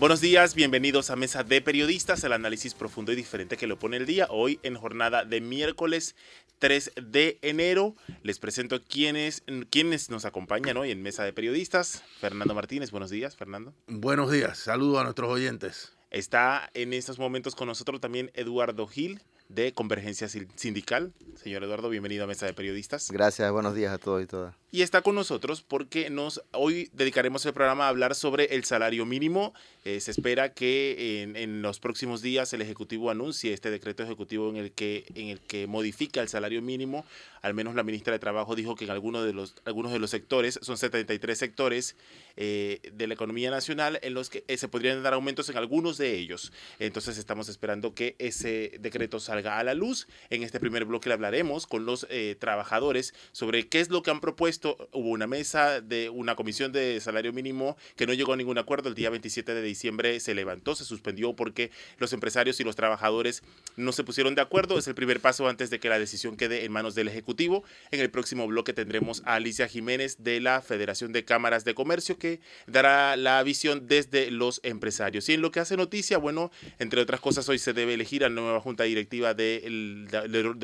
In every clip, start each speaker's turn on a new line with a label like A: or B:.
A: Buenos días, bienvenidos a Mesa de Periodistas, el análisis profundo y diferente que lo pone el día. Hoy en jornada de miércoles 3 de enero. Les presento quienes, quienes nos acompañan hoy en Mesa de Periodistas. Fernando Martínez, buenos días, Fernando.
B: Buenos días, saludo a nuestros oyentes.
A: Está en estos momentos con nosotros también Eduardo Gil, de Convergencia Sindical. Señor Eduardo, bienvenido a Mesa de Periodistas.
C: Gracias, buenos días a todos y todas.
A: Y está con nosotros porque nos hoy dedicaremos el programa a hablar sobre el salario mínimo. Eh, se espera que en, en, los próximos días el Ejecutivo anuncie este decreto ejecutivo en el, que, en el que modifica el salario mínimo. Al menos la ministra de Trabajo dijo que en algunos de los, algunos de los sectores, son 73 sectores eh, de la economía nacional, en los que eh, se podrían dar aumentos en algunos de ellos. Entonces estamos esperando que ese decreto salga a la luz. En este primer bloque le hablaremos con los trabajadores sobre qué es lo que han propuesto. Hubo una mesa de una comisión de salario mínimo que no llegó a ningún acuerdo. El día 27 de diciembre se levantó, se suspendió porque los empresarios y los trabajadores no se pusieron de acuerdo. Es el primer paso antes de que la decisión quede en manos del Ejecutivo. En el próximo bloque tendremos a Alicia Jiménez de la Federación de Cámaras de Comercio que dará la visión desde los empresarios. Y en lo que hace noticia, bueno, entre otras cosas, hoy se debe elegir a la nueva Junta Directiva del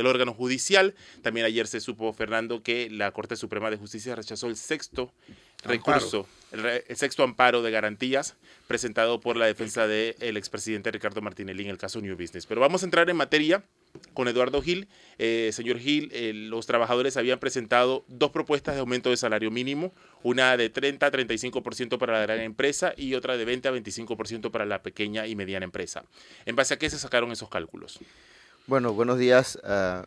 A: órgano judicial. También ayer se supo, Fernando, que la Corte Suprema de Justicia rechazó el sexto recurso, el, sexto amparo de garantías presentado por la defensa del expresidente Ricardo Martinelli en el caso New Business. Pero vamos a entrar en materia con Eduardo Gil. Eh, señor Gil, eh, los trabajadores habían presentado dos propuestas de aumento de salario mínimo, una de 30 a 35% para la gran empresa y otra de 20 a 25% para la pequeña y mediana empresa. ¿En base a qué se sacaron esos cálculos?
C: Bueno, buenos días.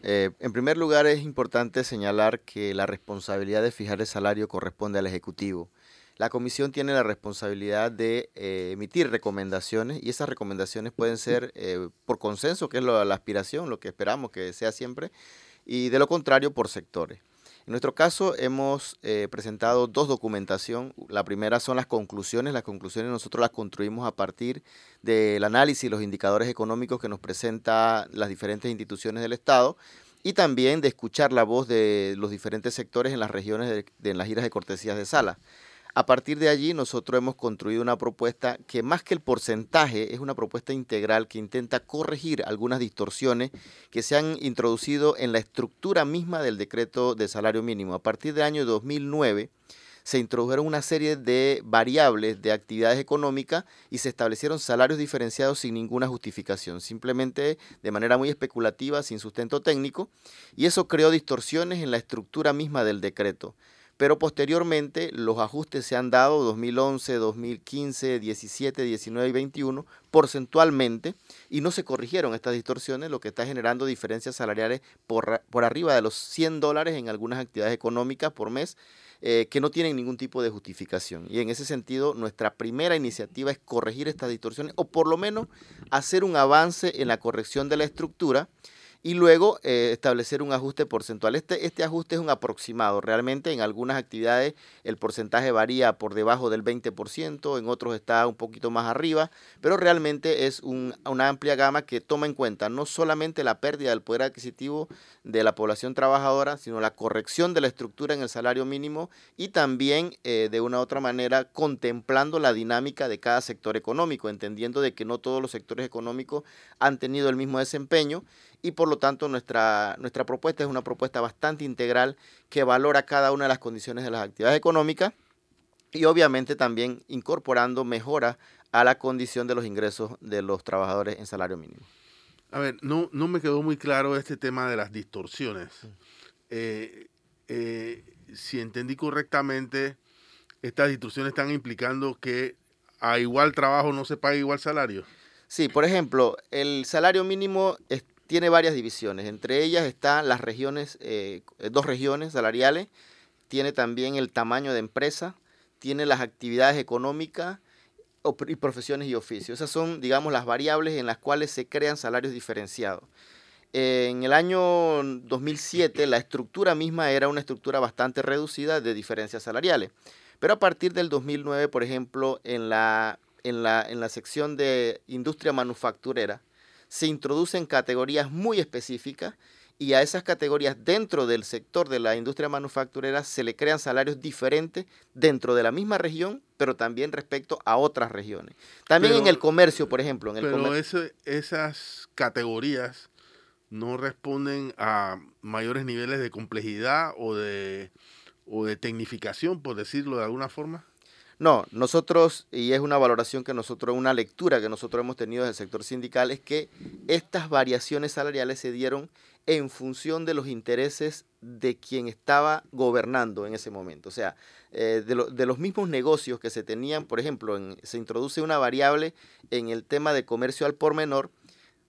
C: Eh, en primer lugar, es importante señalar que la responsabilidad de fijar el salario corresponde al Ejecutivo. La Comisión tiene la responsabilidad de eh, emitir recomendaciones y esas recomendaciones pueden ser eh, por consenso, que es la aspiración, lo que esperamos que sea siempre, y de lo contrario por sectores. En nuestro caso hemos eh, presentado dos documentación. La primera son las conclusiones. Las conclusiones nosotros las construimos a partir del análisis y los indicadores económicos que nos presentan las diferentes instituciones del Estado y también de escuchar la voz de los diferentes sectores en las regiones de, en las giras de cortesías de sala. A partir de allí nosotros hemos construido una propuesta que más que el porcentaje es una propuesta integral que intenta corregir algunas distorsiones que se han introducido en la estructura misma del decreto de salario mínimo. A partir del año 2009 se introdujeron una serie de variables de actividades económicas y se establecieron salarios diferenciados sin ninguna justificación, simplemente de manera muy especulativa, sin sustento técnico, y eso creó distorsiones en la estructura misma del decreto pero posteriormente los ajustes se han dado 2011, 2015, 17, 19 y 21 porcentualmente y no se corrigieron estas distorsiones, lo que está generando diferencias salariales por, por arriba de los 100 dólares en algunas actividades económicas por mes eh, que no tienen ningún tipo de justificación. Y en ese sentido, nuestra primera iniciativa es corregir estas distorsiones o por lo menos hacer un avance en la corrección de la estructura y luego eh, establecer un ajuste porcentual. Este, este ajuste es un aproximado. Realmente en algunas actividades el porcentaje varía por debajo del 20%, en otros está un poquito más arriba, pero realmente es una amplia gama que toma en cuenta no solamente la pérdida del poder adquisitivo de la población trabajadora, sino la corrección de la estructura en el salario mínimo y también eh, de una u otra manera contemplando la dinámica de cada sector económico, entendiendo de que no todos los sectores económicos han tenido el mismo desempeño y por lo tanto nuestra, nuestra propuesta es una propuesta bastante integral que valora cada una de las condiciones de las actividades económicas y obviamente también incorporando mejora a la condición de los ingresos de los trabajadores en salario mínimo.
B: A ver, no, no me quedó muy claro este tema de las distorsiones. Eh, eh, si entendí correctamente, estas distorsiones están implicando que a igual trabajo no se paga igual salario.
C: Sí, por ejemplo, el salario mínimo tiene varias divisiones. Entre ellas están las regiones, eh, dos regiones salariales. Tiene también el tamaño de empresa, tiene las actividades económicas y profesiones y oficios. Esas son, digamos, las variables en las cuales se crean salarios diferenciados. En el año 2007 la estructura misma era una estructura bastante reducida de diferencias salariales. Pero a partir del 2009, por ejemplo, en la, en la, en la sección de industria manufacturera, se introducen categorías muy específicas y a esas categorías dentro del sector de la industria manufacturera se le crean salarios diferentes dentro de la misma región, pero también respecto a otras regiones. También en el comercio, por ejemplo. En el
B: pero esas categorías no responden a mayores niveles de complejidad o de, o de tecnificación, por decirlo de alguna forma.
C: No, nosotros, y es una valoración que nosotros, una lectura que nosotros hemos tenido del sector sindical, es que estas variaciones salariales se dieron en función de los intereses de quien estaba gobernando en ese momento. O sea, eh, de, los mismos negocios que se tenían, por ejemplo, se introduce una variable en el tema de comercio al por menor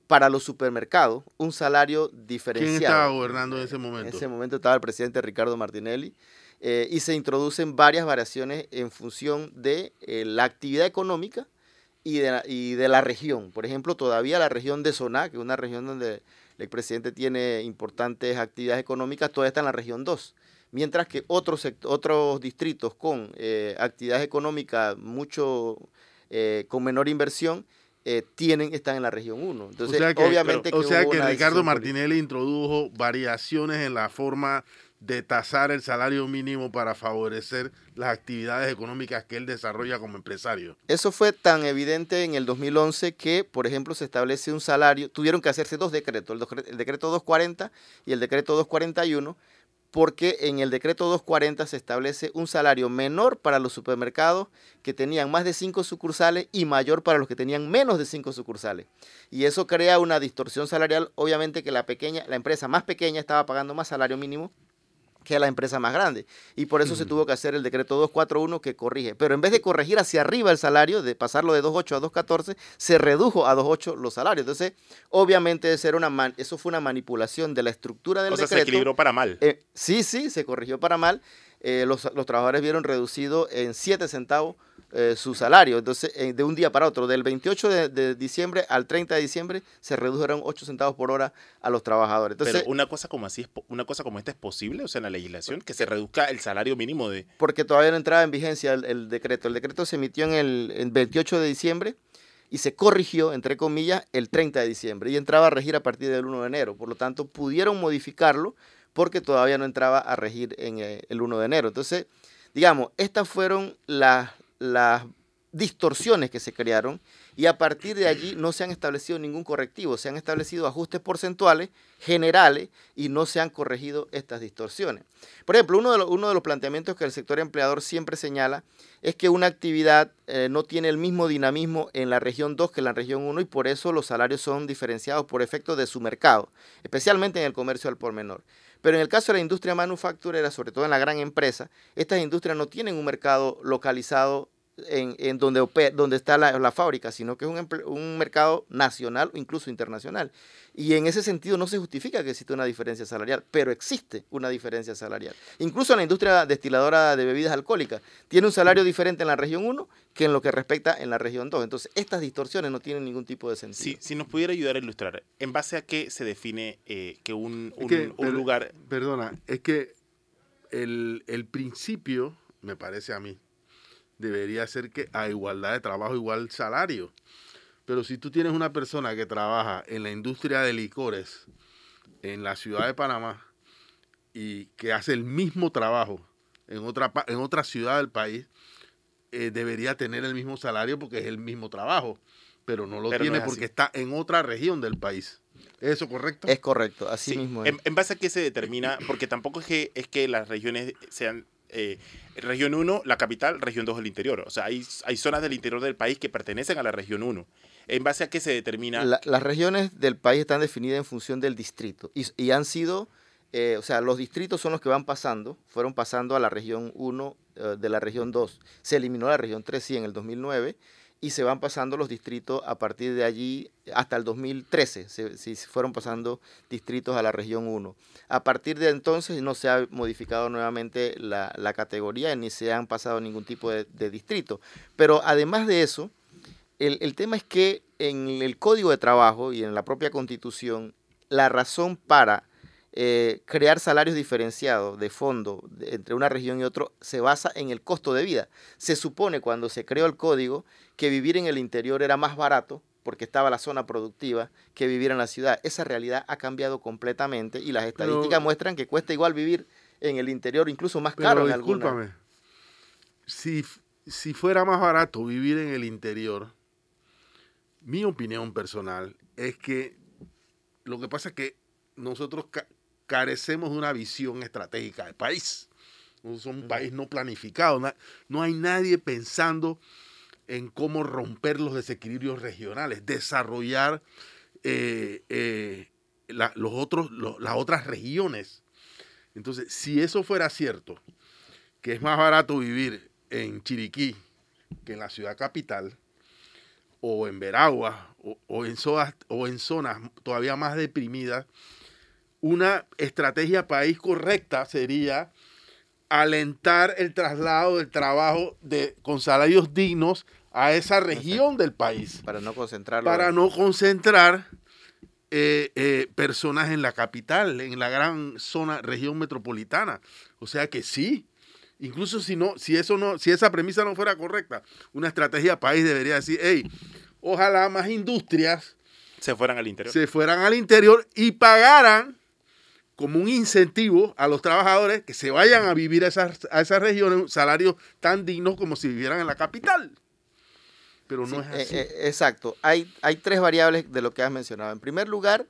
C: para los supermercados, un salario diferenciado. ¿Quién
B: estaba gobernando en ese momento?
C: En ese momento estaba el presidente Ricardo Martinelli. Eh, y se introducen varias variaciones en función de eh, la actividad económica y de, la, y de la región. Por ejemplo, todavía la región de Soná, que es una región donde el presidente tiene importantes actividades económicas, todavía está en la región 2. Mientras que otros, otros distritos con eh, actividades económicas mucho eh, con menor inversión eh, tienen, están en la región 1. Entonces,
B: o sea que, obviamente o sea que Ricardo Martinelli introdujo variaciones en la forma de tasar el salario mínimo para favorecer las actividades económicas que él desarrolla como empresario.
C: Eso fue tan evidente en el 2011 que, por ejemplo, se establece un salario, tuvieron que hacerse dos decretos, el, decreto 240 y el decreto 241, porque en el decreto 240 se establece un salario menor para los supermercados que tenían más de cinco sucursales y mayor para los que tenían menos de cinco sucursales. Y eso crea una distorsión salarial, obviamente que la pequeña, la empresa más pequeña estaba pagando más salario mínimo que la empresa más grande. Y por eso se tuvo que hacer el decreto 241 que corrige. Pero en vez de corregir hacia arriba el salario, de pasarlo de 2.8 a 2.14, se redujo a 2.8 los salarios. Entonces, obviamente eso, era una eso fue una manipulación de la estructura del decreto. O sea,
A: se equilibró para mal.
C: Eh, sí, sí, se corrigió para mal. Eh, los, los, trabajadores vieron reducido en 7 centavos eh, su salario. Entonces, eh, de un día para otro, del 28 de, diciembre al 30 de diciembre, se redujeron 8 centavos por hora a los trabajadores. Entonces,
A: Pero una cosa como así, es, una cosa como esta es posible, o sea, en la legislación, que se reduzca el salario mínimo de...
C: Porque todavía no entraba en vigencia el, decreto. El decreto se emitió en el 28 de diciembre y se corrigió, entre comillas, el 30 de diciembre y entraba a regir a partir del 1 de enero. Por lo tanto, pudieron modificarlo porque todavía no entraba a regir en eh, el 1 de enero. Entonces, digamos, estas fueron las las distorsiones que se crearon y a partir de allí no se han establecido ningún correctivo, se han establecido ajustes porcentuales generales y no se han corregido estas distorsiones. Por ejemplo, uno de los, uno de los planteamientos que el sector empleador siempre señala es que una actividad eh, no tiene el mismo dinamismo en la región 2 que en la región 1 y por eso los salarios son diferenciados por efecto de su mercado, especialmente en el comercio al por menor. Pero en el caso de la industria manufacturera, sobre todo en la gran empresa, estas industrias no tienen un mercado localizado en, donde, está la, fábrica, sino que es un, un, mercado nacional o incluso internacional. Y en ese sentido no se justifica que exista una diferencia salarial, pero existe una diferencia salarial. Incluso la industria destiladora de bebidas alcohólicas tiene un salario diferente en la región 1 que en lo que respecta en la región 2. Entonces, estas distorsiones no tienen ningún tipo de sentido.
A: Sí, si nos pudiera ayudar a ilustrar, ¿en base a qué se define eh, que un, un, lugar...
B: Perdona, es que el, el principio, me parece a mí, debería ser que a igualdad de trabajo, igual salario. Pero si tú tienes una persona que trabaja en la industria de licores en la ciudad de Panamá y que hace el mismo trabajo en otra, en otra ciudad del país, eh, debería tener el mismo salario porque es el mismo trabajo, pero no lo tiene porque está en otra región del país. ¿Es eso correcto?
C: Es correcto, así mismo.
A: Es. En, base a qué se determina, porque tampoco es que, es que las regiones sean eh, región 1, la capital, región 2, el interior. O sea, hay, hay zonas del interior del país que pertenecen a la región 1. ¿En base a qué se determina?
C: las regiones del país están definidas en función del distrito y, han sido, eh, o sea, los distritos son los que van pasando, fueron pasando a la región 1 eh, de la región 2. Se eliminó la región 3, sí, en el 2009 y se van pasando los distritos a partir de allí hasta el 2013, se, fueron pasando distritos a la región 1. A partir de entonces no se ha modificado nuevamente la, categoría ni se han pasado ningún tipo de, distrito. Pero además de eso, el, el tema es que en el Código de Trabajo y en la propia Constitución, la razón para eh, crear salarios diferenciados de fondo entre una región y otra se basa en el costo de vida. Se supone cuando se creó el código que vivir en el interior era más barato porque estaba la zona productiva, que vivir en la ciudad. Esa realidad ha cambiado completamente y las estadísticas muestran que cuesta igual vivir en el interior, incluso más caro en
B: discúlpame, si, si fuera más barato vivir en el interior, mi opinión personal es que lo que pasa es que nosotros carecemos de una visión estratégica de país. Somos un país no planificado. No hay nadie pensando en cómo romper los desequilibrios regionales, desarrollar eh, eh, los otros, las otras regiones. Entonces, si eso fuera cierto, que es más barato vivir en Chiriquí que en la ciudad capital, o en Veragua, o, en, zonas, o en zonas todavía más deprimidas, una estrategia país correcta sería alentar el traslado del trabajo de, con salarios dignos a esa región del país.
C: Para no concentrarlo.
B: Para no concentrar eh, eh, personas en la capital, en la gran zona, región metropolitana. O sea que sí. Incluso si no, si eso no, si esa premisa no fuera correcta, una estrategia país debería decir, hey, ojalá más industrias
A: se fueran al interior.
B: Se fueran al interior y pagaran como un incentivo a los trabajadores que se vayan a vivir a esas, a esas regiones salarios tan dignos como si vivieran en la capital pero no es eh, así.
C: Eh, exacto. Hay, hay tres variables de lo que has mencionado. En primer lugar,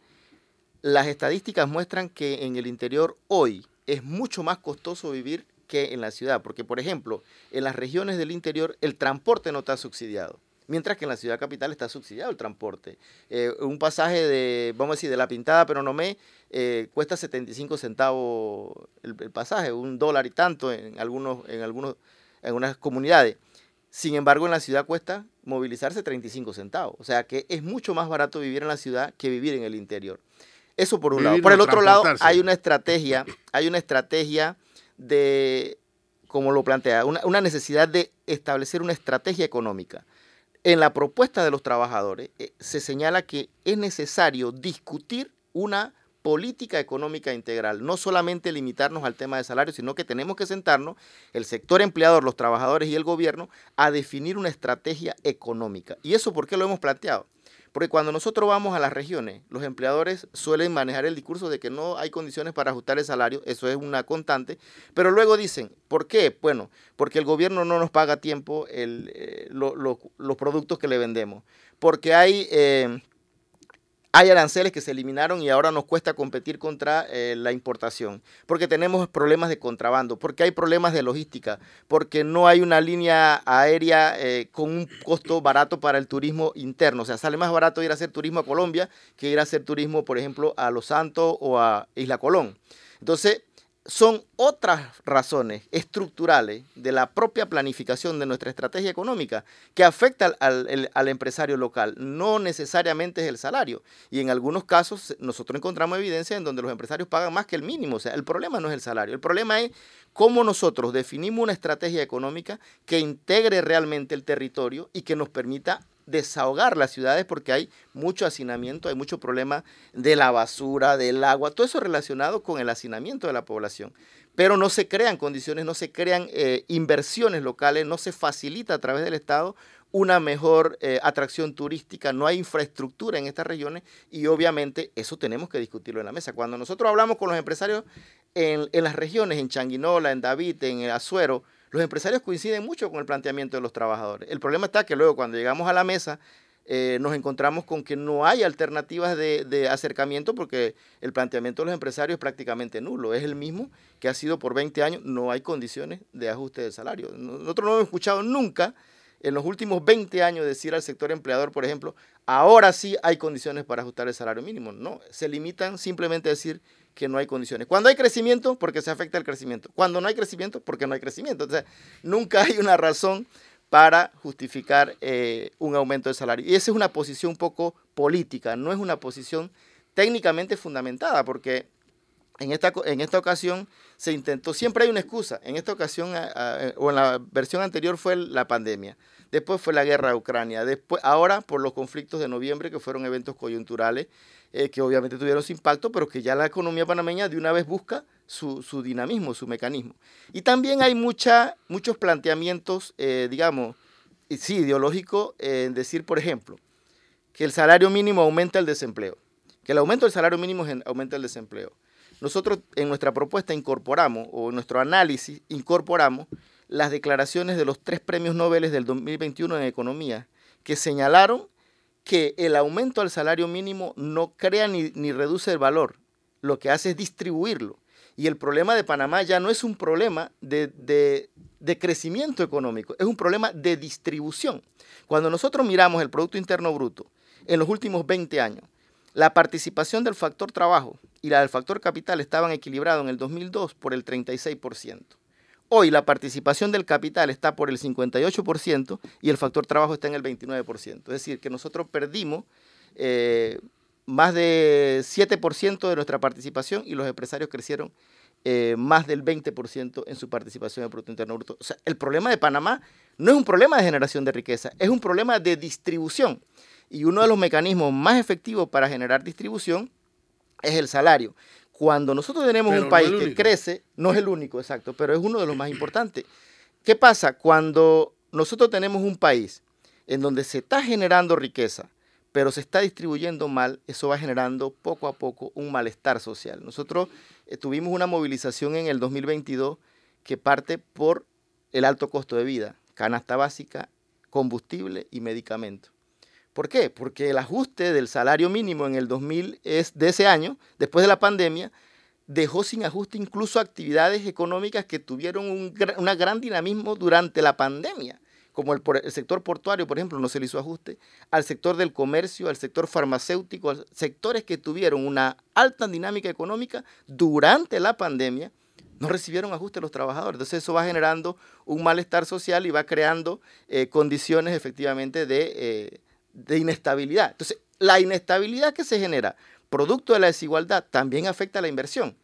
C: las estadísticas muestran que en el interior hoy es mucho más costoso vivir que en la ciudad, porque por ejemplo, en las regiones del interior el transporte no está subsidiado, mientras que en la ciudad capital está subsidiado el transporte. Eh, un pasaje de, vamos a decir, de la pintada pero no me cuesta 75 centavos el, el, pasaje, un dólar y tanto en algunos, en algunos, en algunas comunidades. Sin embargo, en la ciudad cuesta movilizarse 35 centavos. O sea que es mucho más barato vivir en la ciudad que vivir en el interior. Eso por un lado. Por el otro lado, hay una estrategia, hay una estrategia de, como lo plantea, una, una necesidad de establecer una estrategia económica. En la propuesta de los trabajadores eh, se señala que es necesario discutir una política económica integral, no solamente limitarnos al tema de salario, sino que tenemos que sentarnos, el sector empleador, los trabajadores y el gobierno, a definir una estrategia económica. ¿Y eso por qué lo hemos planteado? Porque cuando nosotros vamos a las regiones, los empleadores suelen manejar el discurso de que no hay condiciones para ajustar el salario, eso es una constante, pero luego dicen, ¿por qué? Bueno, porque el gobierno no nos paga a tiempo eh, los productos que le vendemos, porque hay... Eh, hay aranceles que se eliminaron y ahora nos cuesta competir contra eh, la importación, porque tenemos problemas de contrabando, porque hay problemas de logística, porque no hay una línea aérea eh, con un costo barato para el turismo interno. O sea, sale más barato ir a hacer turismo a Colombia que ir a hacer turismo, por ejemplo, a Los Santos o a Isla Colón. Entonces, son otras razones estructurales de la propia planificación de nuestra estrategia económica que afecta al, empresario local. No necesariamente es el salario. Y en algunos casos nosotros encontramos evidencia en donde los empresarios pagan más que el mínimo. O sea, el problema no es el salario. El problema es cómo nosotros definimos una estrategia económica que integre realmente el territorio y que nos permita desahogar las ciudades porque hay mucho hacinamiento, hay mucho problema de la basura, del agua, todo eso relacionado con el hacinamiento de la población. Pero no se crean condiciones, no se crean eh, inversiones locales, no se facilita a través del Estado una mejor eh, atracción turística, no hay infraestructura en estas regiones y obviamente eso tenemos que discutirlo en la mesa. Cuando nosotros hablamos con los empresarios en, en las regiones, en Changuinola, en David, en Azuero, los empresarios coinciden mucho con el planteamiento de los trabajadores. El problema está que luego cuando llegamos a la mesa eh, nos encontramos con que no hay alternativas de, acercamiento porque el planteamiento de los empresarios es prácticamente nulo. Es el mismo que ha sido por 20 años, no hay condiciones de ajuste de salario. Nosotros no hemos escuchado nunca en los últimos 20 años decir al sector empleador, por ejemplo, ahora sí hay condiciones para ajustar el salario mínimo. No, se limitan simplemente a decir que no hay condiciones. Cuando hay crecimiento, porque se afecta el crecimiento. Cuando no hay crecimiento, porque no hay crecimiento. O nunca hay una razón para justificar eh, un aumento de salario. Y esa es una posición un poco política, no es una posición técnicamente fundamentada, porque en esta, en esta ocasión se intentó, siempre hay una excusa, en esta ocasión o en la versión anterior fue la pandemia, después fue la guerra de Ucrania, después, ahora por los conflictos de noviembre, que fueron eventos coyunturales, eh, que obviamente tuvieron su impacto, pero que ya la economía panameña de una vez busca su, dinamismo, su mecanismo. Y también hay mucha, muchos planteamientos, eh, digamos, sí, ideológicos, en decir, por ejemplo, que el salario mínimo aumenta el desempleo, que el aumento del salario mínimo aumenta el desempleo. Nosotros en nuestra propuesta incorporamos, o en nuestro análisis incorporamos, las declaraciones de los tres premios Nobel del 2021 en economía, que señalaron que el aumento al salario mínimo no crea ni, ni reduce el valor, lo que hace es distribuirlo. Y el problema de Panamá ya no es un problema de, de, crecimiento económico, es un problema de distribución. Cuando nosotros miramos el Producto Interno Bruto en los últimos 20 años, la participación del factor trabajo y la del factor capital estaban equilibrados en el 2002 por el 36%. Hoy la participación del capital está por el 58% y el factor trabajo está en el 29%. Es decir, que nosotros perdimos eh, más de 7% de nuestra participación y los empresarios crecieron eh, más del 20% en su participación en el Producto Interno Bruto. O sea, el problema de Panamá no es un problema de generación de riqueza, es un problema de distribución. Y uno de los mecanismos más efectivos para generar distribución es el salario. Cuando nosotros tenemos un país que crece, no es el único, exacto, pero es uno de los más importantes. ¿Qué pasa cuando nosotros tenemos un país en donde se está generando riqueza, pero se está distribuyendo mal, eso va generando poco a poco un malestar social. Nosotros eh, tuvimos una movilización en el 2022 que parte por el alto costo de vida, canasta básica, combustible y medicamento. ¿Por qué? Porque el ajuste del salario mínimo en el 2000 es de ese año, después de la pandemia, dejó sin ajuste incluso actividades económicas que tuvieron un, gran dinamismo durante la pandemia como el, el, sector portuario, por ejemplo, no se le hizo ajuste, al sector del comercio, al sector farmacéutico, sectores que tuvieron una alta dinámica económica durante la pandemia, no recibieron ajuste los trabajadores. Entonces eso va generando un malestar social y va creando eh, condiciones efectivamente de, eh, de inestabilidad. Entonces, la inestabilidad que se genera producto de la desigualdad también afecta a la inversión.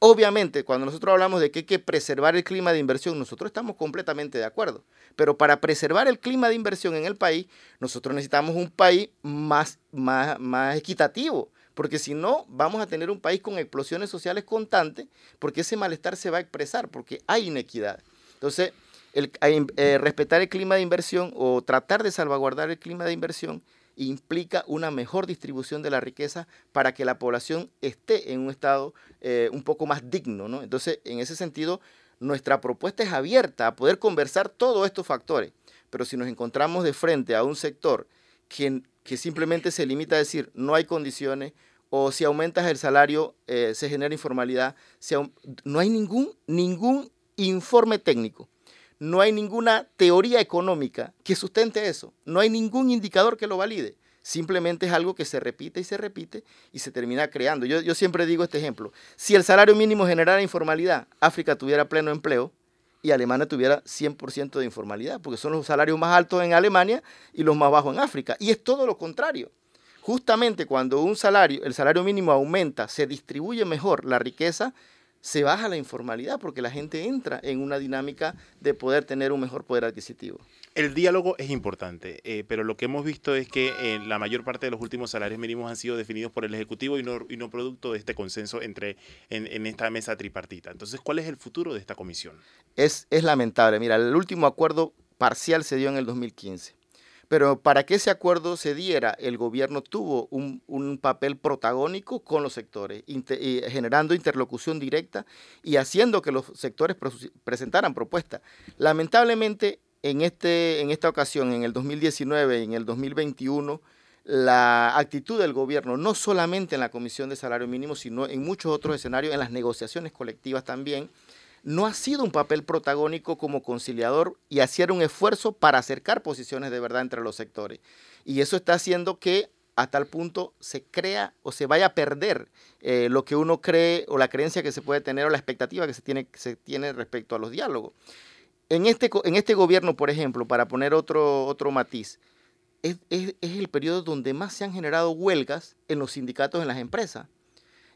C: Obviamente, cuando nosotros hablamos de que hay que preservar el clima de inversión, nosotros estamos completamente de acuerdo. Pero para preservar el clima de inversión en el país, nosotros necesitamos un país más, más, más equitativo. Porque si no, vamos a tener un país con explosiones sociales constantes, porque ese malestar se va a expresar, porque hay inequidad. Entonces, el, eh, respetar el clima de inversión o tratar de salvaguardar el clima de inversión implica una mejor distribución de la riqueza para que la población esté en un estado eh, un poco más digno. ¿no? Entonces, en ese sentido, nuestra propuesta es abierta a poder conversar todos estos factores. Pero si nos encontramos de frente a un sector que, simplemente se limita a decir no hay condiciones, o si aumentas el salario eh, se genera informalidad, no hay ningún, ningún informe técnico no hay ninguna teoría económica que sustente eso. No hay ningún indicador que lo valide. Simplemente es algo que se repite y se repite y se termina creando. Yo, siempre digo este ejemplo. Si el salario mínimo generara informalidad, África tuviera pleno empleo y Alemania tuviera 100% de informalidad, porque son los salarios más altos en Alemania y los más bajos en África. Y es todo lo contrario. Justamente cuando un salario, el salario mínimo aumenta, se distribuye mejor la riqueza, se baja la informalidad porque la gente entra en una dinámica de poder tener un mejor poder adquisitivo.
A: El diálogo es importante, eh, pero lo que hemos visto es que eh, la mayor parte de los últimos salarios mínimos han sido definidos por el Ejecutivo y no, y no producto de este consenso entre, en, esta mesa tripartita. Entonces, ¿cuál es el futuro de esta comisión?
C: Es, es lamentable. Mira, el último acuerdo parcial se dio en el 2015. Pero para que ese acuerdo se diera, el gobierno tuvo un, papel protagónico con los sectores, generando interlocución directa y haciendo que los sectores presentaran propuestas. Lamentablemente, en, este, en esta ocasión, en el 2019 y en el 2021, la actitud del gobierno, no solamente en la Comisión de Salario Mínimo, sino en muchos otros escenarios, en las negociaciones colectivas también, no ha sido un papel protagónico como conciliador y hacer un esfuerzo para acercar posiciones de verdad entre los sectores. Y eso está haciendo que a tal punto se crea o se vaya a perder eh, lo que uno cree o la creencia que se puede tener o la expectativa que se tiene, respecto a los diálogos. En este, en este gobierno, por ejemplo, para poner otro, otro matiz, es, es el periodo donde más se han generado huelgas en los sindicatos en las empresas.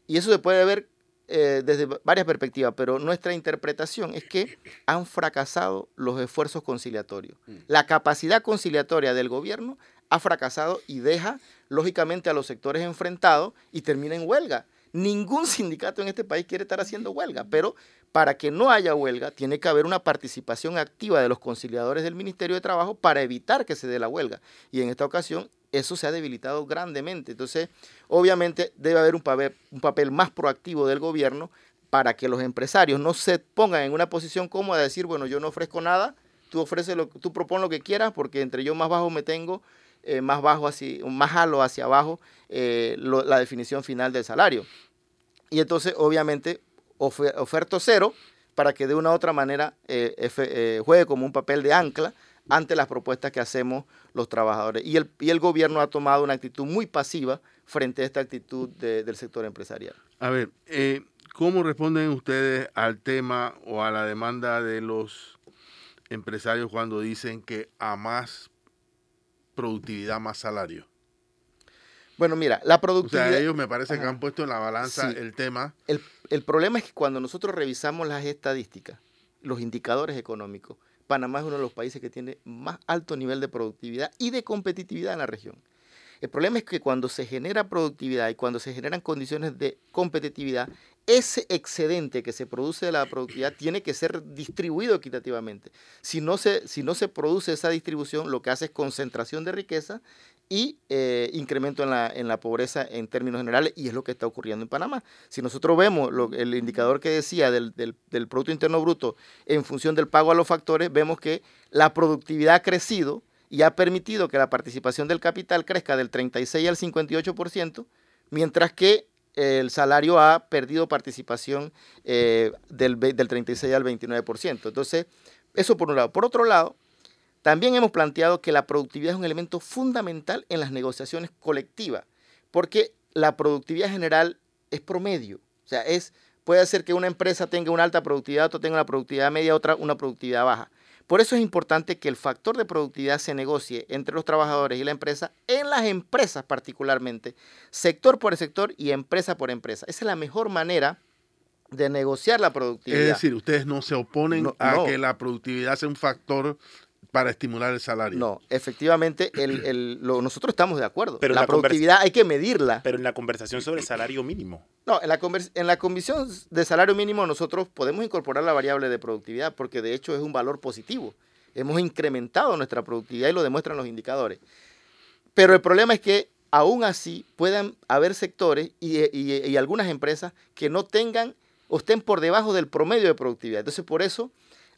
C: Y eso se puede ver eh, desde varias perspectivas, pero nuestra interpretación es que han fracasado los esfuerzos conciliatorios. Mm. La capacidad conciliatoria del gobierno ha fracasado y deja, lógicamente, a los sectores enfrentados y termina en huelga. Ningún sindicato en este país quiere estar haciendo huelga, pero para que no haya huelga, tiene que haber una participación activa de los conciliadores del Ministerio de Trabajo para evitar que se dé la huelga. Y en esta ocasión eso se ha debilitado grandemente. Entonces, obviamente debe haber un papel, más proactivo del gobierno para que los empresarios no se pongan en una posición cómoda de decir, bueno, yo no ofrezco nada, tú ofreces lo, tú propones lo que quieras, porque entre yo más bajo me tengo, eh, más bajo hacia, más alto hacia abajo eh, la definición final del salario. Y entonces, obviamente, oferto cero para que de una u otra manera eh, juegue como un papel de ancla ante las propuestas que hacemos los trabajadores. Y el, y el gobierno ha tomado una actitud muy pasiva frente a esta actitud del sector empresarial.
B: A ver, ¿Cómo responden ustedes al tema o a la demanda de los empresarios cuando dicen que a más productividad, más salario?
C: Bueno, mira, la productividad...
B: O sea, ellos me parece que han puesto en la balanza el tema.
C: El, el problema es que cuando nosotros revisamos las estadísticas, los indicadores económicos, Panamá es uno de los países que tiene más alto nivel de productividad y de competitividad en la región. El problema es que cuando se genera productividad y cuando se generan condiciones de competitividad, ese excedente que se produce de la productividad tiene que ser distribuido equitativamente. Si no se, si no se produce esa distribución, lo que hace es concentración de riqueza y eh, incremento en la, en la, pobreza en términos generales, y es lo que está ocurriendo en Panamá. Si nosotros vemos el indicador que decía del, del, Producto Interno Bruto en función del pago a los factores, vemos que la productividad ha crecido, y ha permitido que la participación del capital crezca del 36 al 58%, mientras que el salario ha perdido participación eh, del, del 36 al 29%. Entonces, eso por un lado. Por otro lado, también hemos planteado que la productividad es un elemento fundamental en las negociaciones colectivas, porque la productividad general es promedio. O sea, es, puede ser que una empresa tenga una alta productividad, otra tenga una productividad media, otra una productividad baja. Por eso es importante que el factor de productividad se negocie entre los trabajadores y la empresa, en las empresas particularmente, sector por sector y empresa por empresa. Esa es la mejor manera de negociar la productividad.
B: Es decir, ustedes no se oponen a que la productividad sea un factor para estimular el salario.
C: No, efectivamente, el, nosotros estamos de acuerdo. Pero la, productividad hay que medirla.
A: Pero en la conversación sobre el salario mínimo.
C: No, en la, en la comisión de salario mínimo nosotros podemos incorporar la variable de productividad porque de hecho es un valor positivo. Hemos incrementado nuestra productividad y lo demuestran los indicadores. Pero el problema es que aún así puedan haber sectores y, y algunas empresas que no tengan o estén por debajo del promedio de productividad. Entonces, por eso,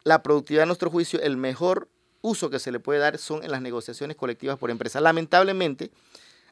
C: la productividad, a nuestro juicio, el mejor uso que se le puede dar son en las negociaciones colectivas por empresa. Lamentablemente,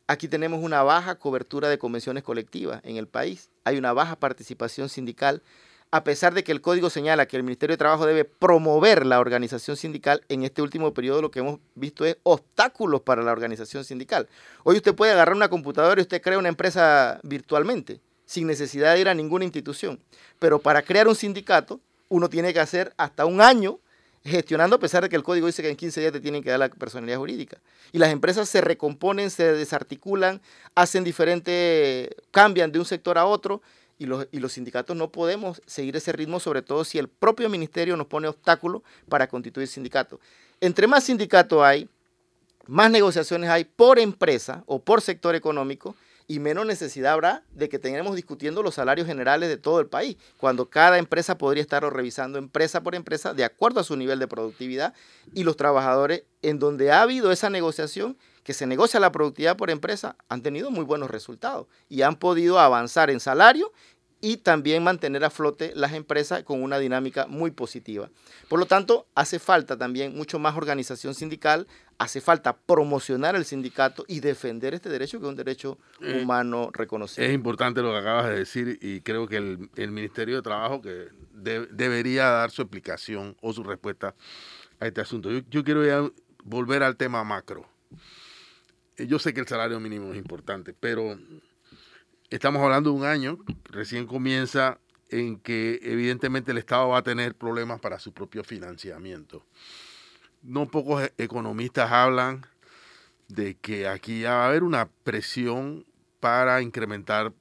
C: aquí tenemos una baja cobertura de convenciones colectivas en el país. Hay una baja participación sindical. A pesar de que el código señala que el Ministerio de Trabajo debe promover la organización sindical, en este último periodo lo que hemos visto es obstáculos para la organización sindical. Hoy usted puede agarrar una computadora y usted crea una empresa virtualmente, sin necesidad de ir a ninguna institución. Pero para crear un sindicato, uno tiene que hacer hasta un año gestionando a pesar de que el código dice que en 15 días te tienen que dar la personalidad jurídica. Y las empresas se recomponen, se desarticulan, hacen diferentes, cambian de un sector a otro y los, y los sindicatos no podemos seguir ese ritmo, sobre todo si el propio ministerio nos pone obstáculos para constituir sindicatos. Entre más sindicatos hay, más negociaciones hay por empresa o por sector económico y menos necesidad habrá de que tengamos discutiendo los salarios generales de todo el país, cuando cada empresa podría estar revisando empresa por empresa de acuerdo a su nivel de productividad y los trabajadores en donde ha habido esa negociación, que se negocia la productividad por empresa, han tenido muy buenos resultados y han podido avanzar en salario y también mantener a flote las empresas con una dinámica muy positiva. Por lo tanto, hace falta también mucho más organización sindical, hace falta promocionar el sindicato y defender este derecho que es un derecho eh, humano reconocido.
B: Es importante lo que acabas de decir y creo que el, Ministerio de Trabajo que debería dar su explicación o su respuesta a este asunto. Yo, yo quiero ya volver al tema macro. Eh, yo sé que el salario mínimo es importante, pero Estamos hablando de un año, recién comienza en que evidentemente el Estado va a tener problemas para su propio financiamiento. No pocos e-, economistas hablan de que aquí va a haber una presión para incrementar,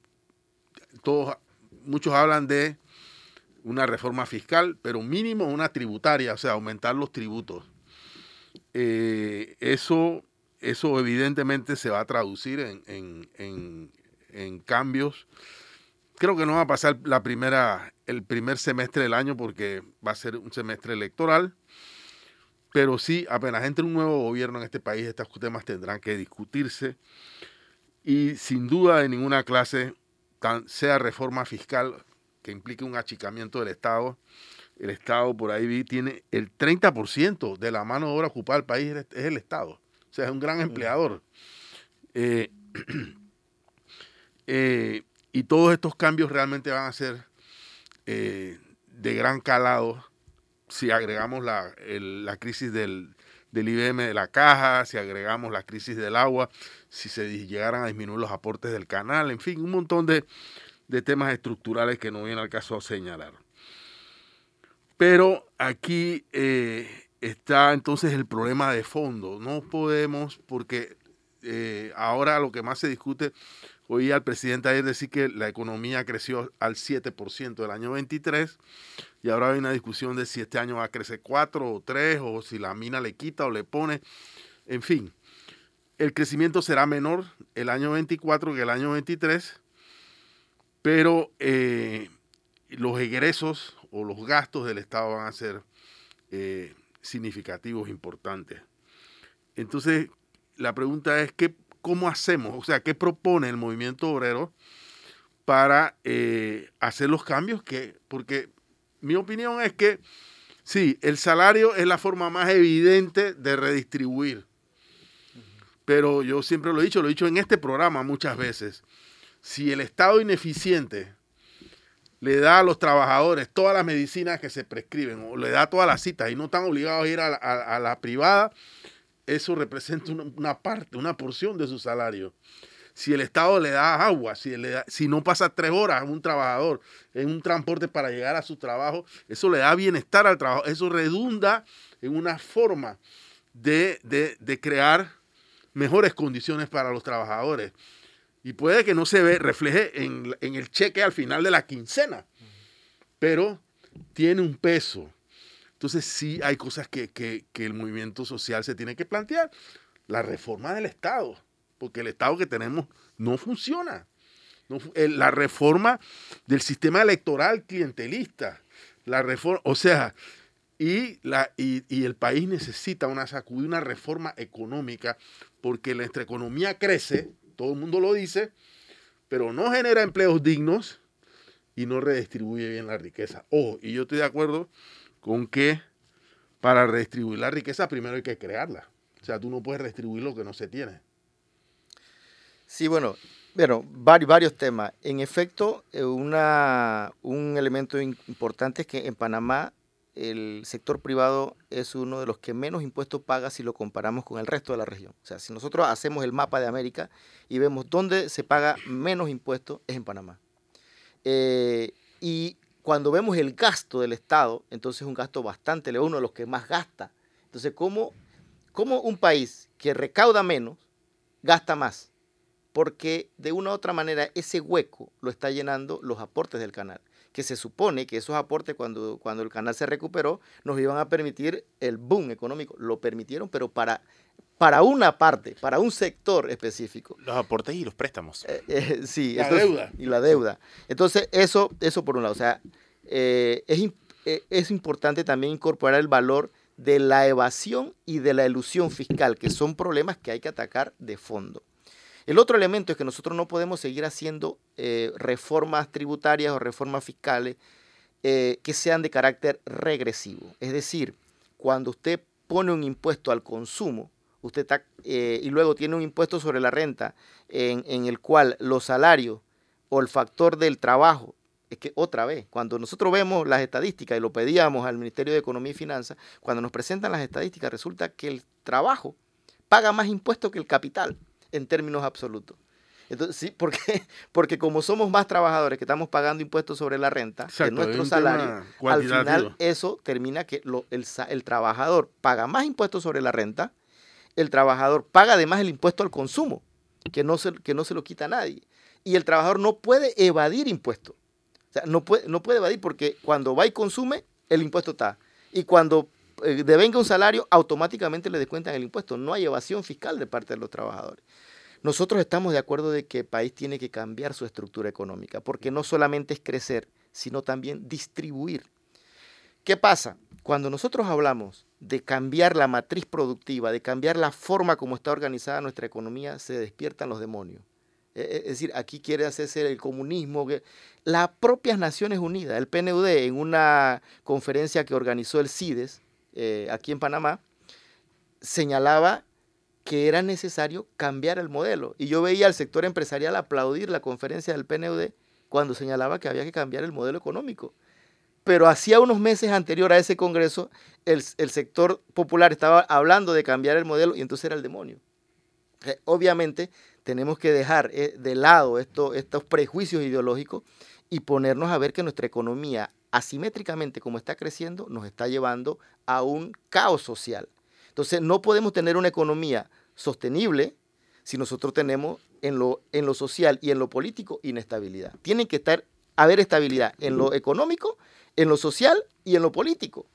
B: todos, muchos hablan de una reforma fiscal, pero mínimo una tributaria, o sea, aumentar los tributos. Eh, eso, eso evidentemente se va a traducir en, en cambios. Creo que no va a pasar la primera el primer semestre del año porque va a ser un semestre electoral. Pero sí, apenas entre un nuevo gobierno en este país, estos temas tendrán que discutirse. Y sin duda de ninguna clase, sea reforma fiscal que implique un achicamiento del Estado, el Estado por ahí vi, tiene el 30% de la mano de obra ocupada del país es el Estado. O sea, es un gran empleador. Eh, eh, y todos estos cambios realmente van a ser eh, de gran calado si agregamos la, la crisis del, del, IBM de la caja, si agregamos la crisis del agua, si se llegaran a disminuir los aportes del canal, en fin, un montón de, de temas estructurales que no viene al caso a señalar. Pero aquí eh, está entonces el problema de fondo. No podemos, porque ahora lo que más se discute, oí al presidente ayer decir que la economía creció al 7% del año 23 y ahora hay una discusión de si este año va a crecer 4 o 3 o si la mina le quita o le pone. En fin, el crecimiento será menor el año 24 que el año 23, pero eh, los egresos o los gastos del Estado van a ser eh, significativos, importantes. Entonces, la pregunta es, ¿qué, ¿cómo hacemos? O sea, ¿qué propone el movimiento obrero para eh, hacer los cambios? Que, porque mi opinión es que, sí, el salario es la forma más evidente de redistribuir. Pero yo siempre lo he dicho, lo he dicho en este programa muchas veces. Si el Estado ineficiente le da a los trabajadores todas las medicinas que se prescriben o le da todas las citas y no están obligados a ir a, la privada, eso representa una, parte, una porción de su salario. Si el Estado le da agua, si, le si no pasa tres horas a un trabajador en un transporte para llegar a su trabajo, eso le da bienestar al trabajo, eso redunda en una forma de, de crear mejores condiciones para los trabajadores y puede que no se ve, refleje en, el cheque al final de la quincena, pero tiene un peso. Entonces sí hay cosas que, el movimiento social se tiene que plantear. La reforma del Estado, porque el Estado que tenemos no funciona. la reforma del sistema electoral clientelista. La reforma, o sea, y, la, y, y, el país necesita una sacudida, una reforma económica, porque nuestra economía crece, todo el mundo lo dice, pero no genera empleos dignos y no redistribuye bien la riqueza. Ojo, y yo estoy de acuerdo con que para redistribuir la riqueza primero hay que crearla. O sea, tú no puedes redistribuir lo que no se tiene.
C: Sí, bueno, bueno varios, varios temas. En efecto, eh, una, un elemento importante es que en Panamá el sector privado es uno de los que menos impuestos paga si lo comparamos con el resto de la región. O sea, si nosotros hacemos el mapa de América y vemos dónde se paga menos impuestos, es en Panamá. Eh, y cuando vemos el gasto del Estado, entonces es un gasto bastante elevado, uno de los que más gasta. Entonces, ¿cómo, ¿cómo un país que recauda menos gasta más? Porque de una u otra manera ese hueco lo está llenando los aportes del canal que se supone que esos aportes cuando, cuando el canal se recuperó nos iban a permitir el boom económico. Lo permitieron, pero para, para una parte, para un sector específico.
A: Los aportes y los préstamos.
C: Eh, eh, sí.
B: La deuda.
C: Y la deuda. Entonces, eso, eso por un lado. O sea, eh, es, es importante también incorporar el valor de la evasión y de la ilusión fiscal, que son problemas que hay que atacar de fondo. El otro elemento es que nosotros no podemos seguir haciendo eh, reformas tributarias o reformas fiscales eh, que sean de carácter regresivo. Es decir, cuando usted pone un impuesto al consumo, usted está, eh, y luego tiene un impuesto sobre la renta en, en el cual los salarios o el factor del trabajo es que otra vez, cuando nosotros vemos las estadísticas y lo pedíamos al Ministerio de Economía y Finanzas, cuando nos presentan las estadísticas resulta que el trabajo paga más impuestos que el capital en términos absolutos. Entonces, sí, ¿por Porque como somos más trabajadores que estamos pagando impuestos sobre la renta, en nuestro salario, al final eso termina que el, trabajador paga más impuestos sobre la renta, el trabajador paga además el impuesto al consumo, que no se, que no se lo quita a nadie. Y el trabajador no puede evadir impuestos. O sea, no puede, no puede evadir porque cuando va y consume, el impuesto está. Y cuando eh, devenga un salario, automáticamente le descuentan el impuesto. No hay evasión fiscal de parte de los trabajadores. Nosotros estamos de acuerdo de que el país tiene que cambiar su estructura económica, porque no solamente es crecer, sino también distribuir. ¿Qué pasa? Cuando nosotros hablamos de cambiar la matriz productiva, de cambiar la forma como está organizada nuestra economía, se despiertan los demonios. E, e, es decir, aquí quiere hacerse el comunismo. Las propias Naciones Unidas, el PNUD, en una conferencia que organizó el CIDES eh, aquí en Panamá, señalaba que era necesario cambiar el modelo. Y yo veía al sector empresarial aplaudir la conferencia del PNUD cuando señalaba que había que cambiar el modelo económico. Pero hacía unos meses anterior a ese congreso, el, sector popular estaba hablando de cambiar el modelo y entonces era el demonio. Obviamente tenemos que dejar eh, de lado estos prejuicios ideológicos y ponernos a ver que nuestra economía, asimétricamente como está creciendo, nos está llevando a un caos social. Entonces, no podemos tener una economía sostenible si nosotros tenemos en lo, en lo social y en lo político inestabilidad. Tiene que estar, haber estabilidad en lo económico, en lo social y en lo político.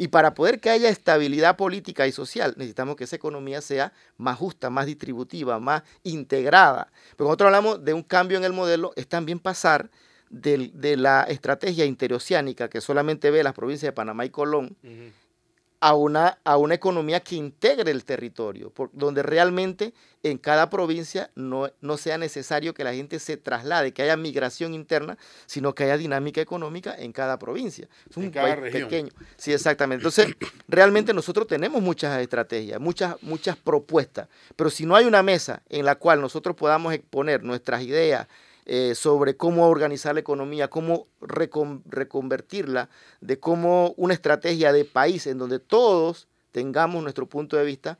C: Y para poder que haya estabilidad política y social, necesitamos que esa economía sea más justa, más distributiva, más integrada. Pero cuando nosotros hablamos de un cambio en el modelo, es también pasar de, la estrategia interoceánica que solamente ve las provincias de Panamá y Colón, a una, a una economía que integre el territorio, por, donde realmente en cada provincia no, no sea necesario que la gente se traslade, que haya migración interna, sino que haya dinámica económica en cada provincia. Es un país pequeño. Sí, exactamente. Entonces, realmente nosotros tenemos muchas estrategias, muchas, muchas propuestas, pero si no hay una mesa en la cual nosotros podamos exponer nuestras ideas, eh, sobre cómo organizar la economía, cómo reconvertirla, de cómo una estrategia de país en donde todos tengamos nuestro punto de vista,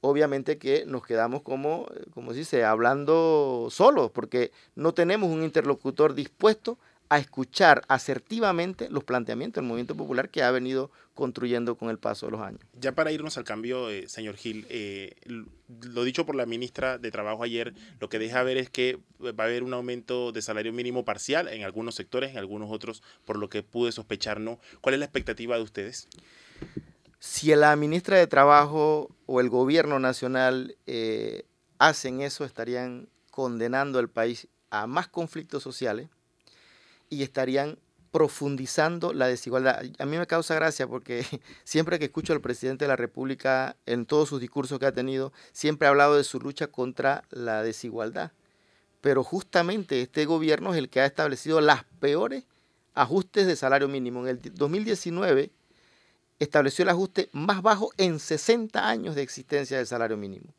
C: obviamente que nos quedamos como, eh, como se dice, hablando solos, porque no tenemos un interlocutor dispuesto a escuchar asertivamente los planteamientos del movimiento popular que ha venido construyendo con el paso de los años.
A: Ya para irnos al cambio, eh, señor Gil, eh, lo dicho por la ministra de Trabajo ayer, lo que deja ver es que va a haber un aumento de salario mínimo parcial en algunos sectores, en algunos otros, por lo que pude sospechar, ¿no? ¿Cuál es la expectativa de ustedes?
C: Si la ministra de Trabajo o el gobierno nacional eh, hacen eso, estarían condenando al país a más conflictos sociales y estarían profundizando la desigualdad. A mí me causa gracia porque siempre que escucho al presidente de la República en todos sus discursos que ha tenido, siempre ha hablado de su lucha contra la desigualdad. Pero justamente este gobierno es el que ha establecido las peores ajustes de salario mínimo. En el 2019 estableció el ajuste más bajo en 60 años de existencia del salario mínimo.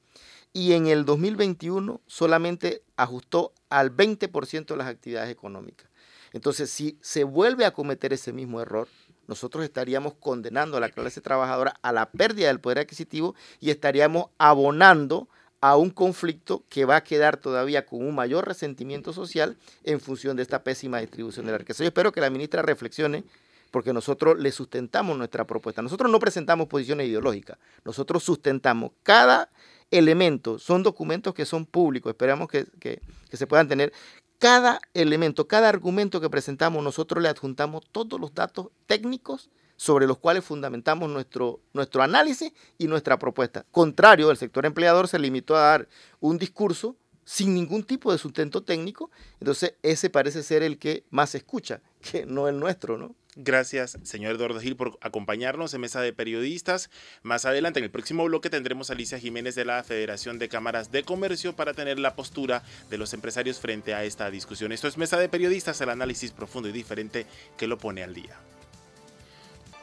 C: Y en el 2021 solamente ajustó al 20% de las actividades económicas. Entonces, si se vuelve a cometer ese mismo error, nosotros estaríamos condenando a la clase trabajadora a la pérdida del poder adquisitivo y estaríamos abonando a un conflicto que va a quedar todavía con un mayor resentimiento social en función de esta pésima distribución de la riqueza. Yo espero que la ministra reflexione porque nosotros le sustentamos nuestra propuesta. Nosotros no presentamos posiciones ideológicas, nosotros sustentamos cada elemento, son documentos que son públicos, esperamos que, que se puedan tener, cada elemento, cada argumento que presentamos, nosotros le adjuntamos todos los datos técnicos sobre los cuales fundamentamos nuestro, nuestro análisis y nuestra propuesta. Contrario, el sector empleador se limitó a dar un discurso sin ningún tipo de sustento técnico, entonces ese parece ser el que más escucha, que no el nuestro, ¿no?
A: Gracias, señor Eduardo Gil, por acompañarnos en Mesa de Periodistas. Más adelante, en el próximo bloque, tendremos a Alicia Jiménez de la Federación de Cámaras de Comercio para tener la postura de los empresarios frente a esta discusión. Esto es Mesa de Periodistas, el análisis profundo y diferente que lo pone al día.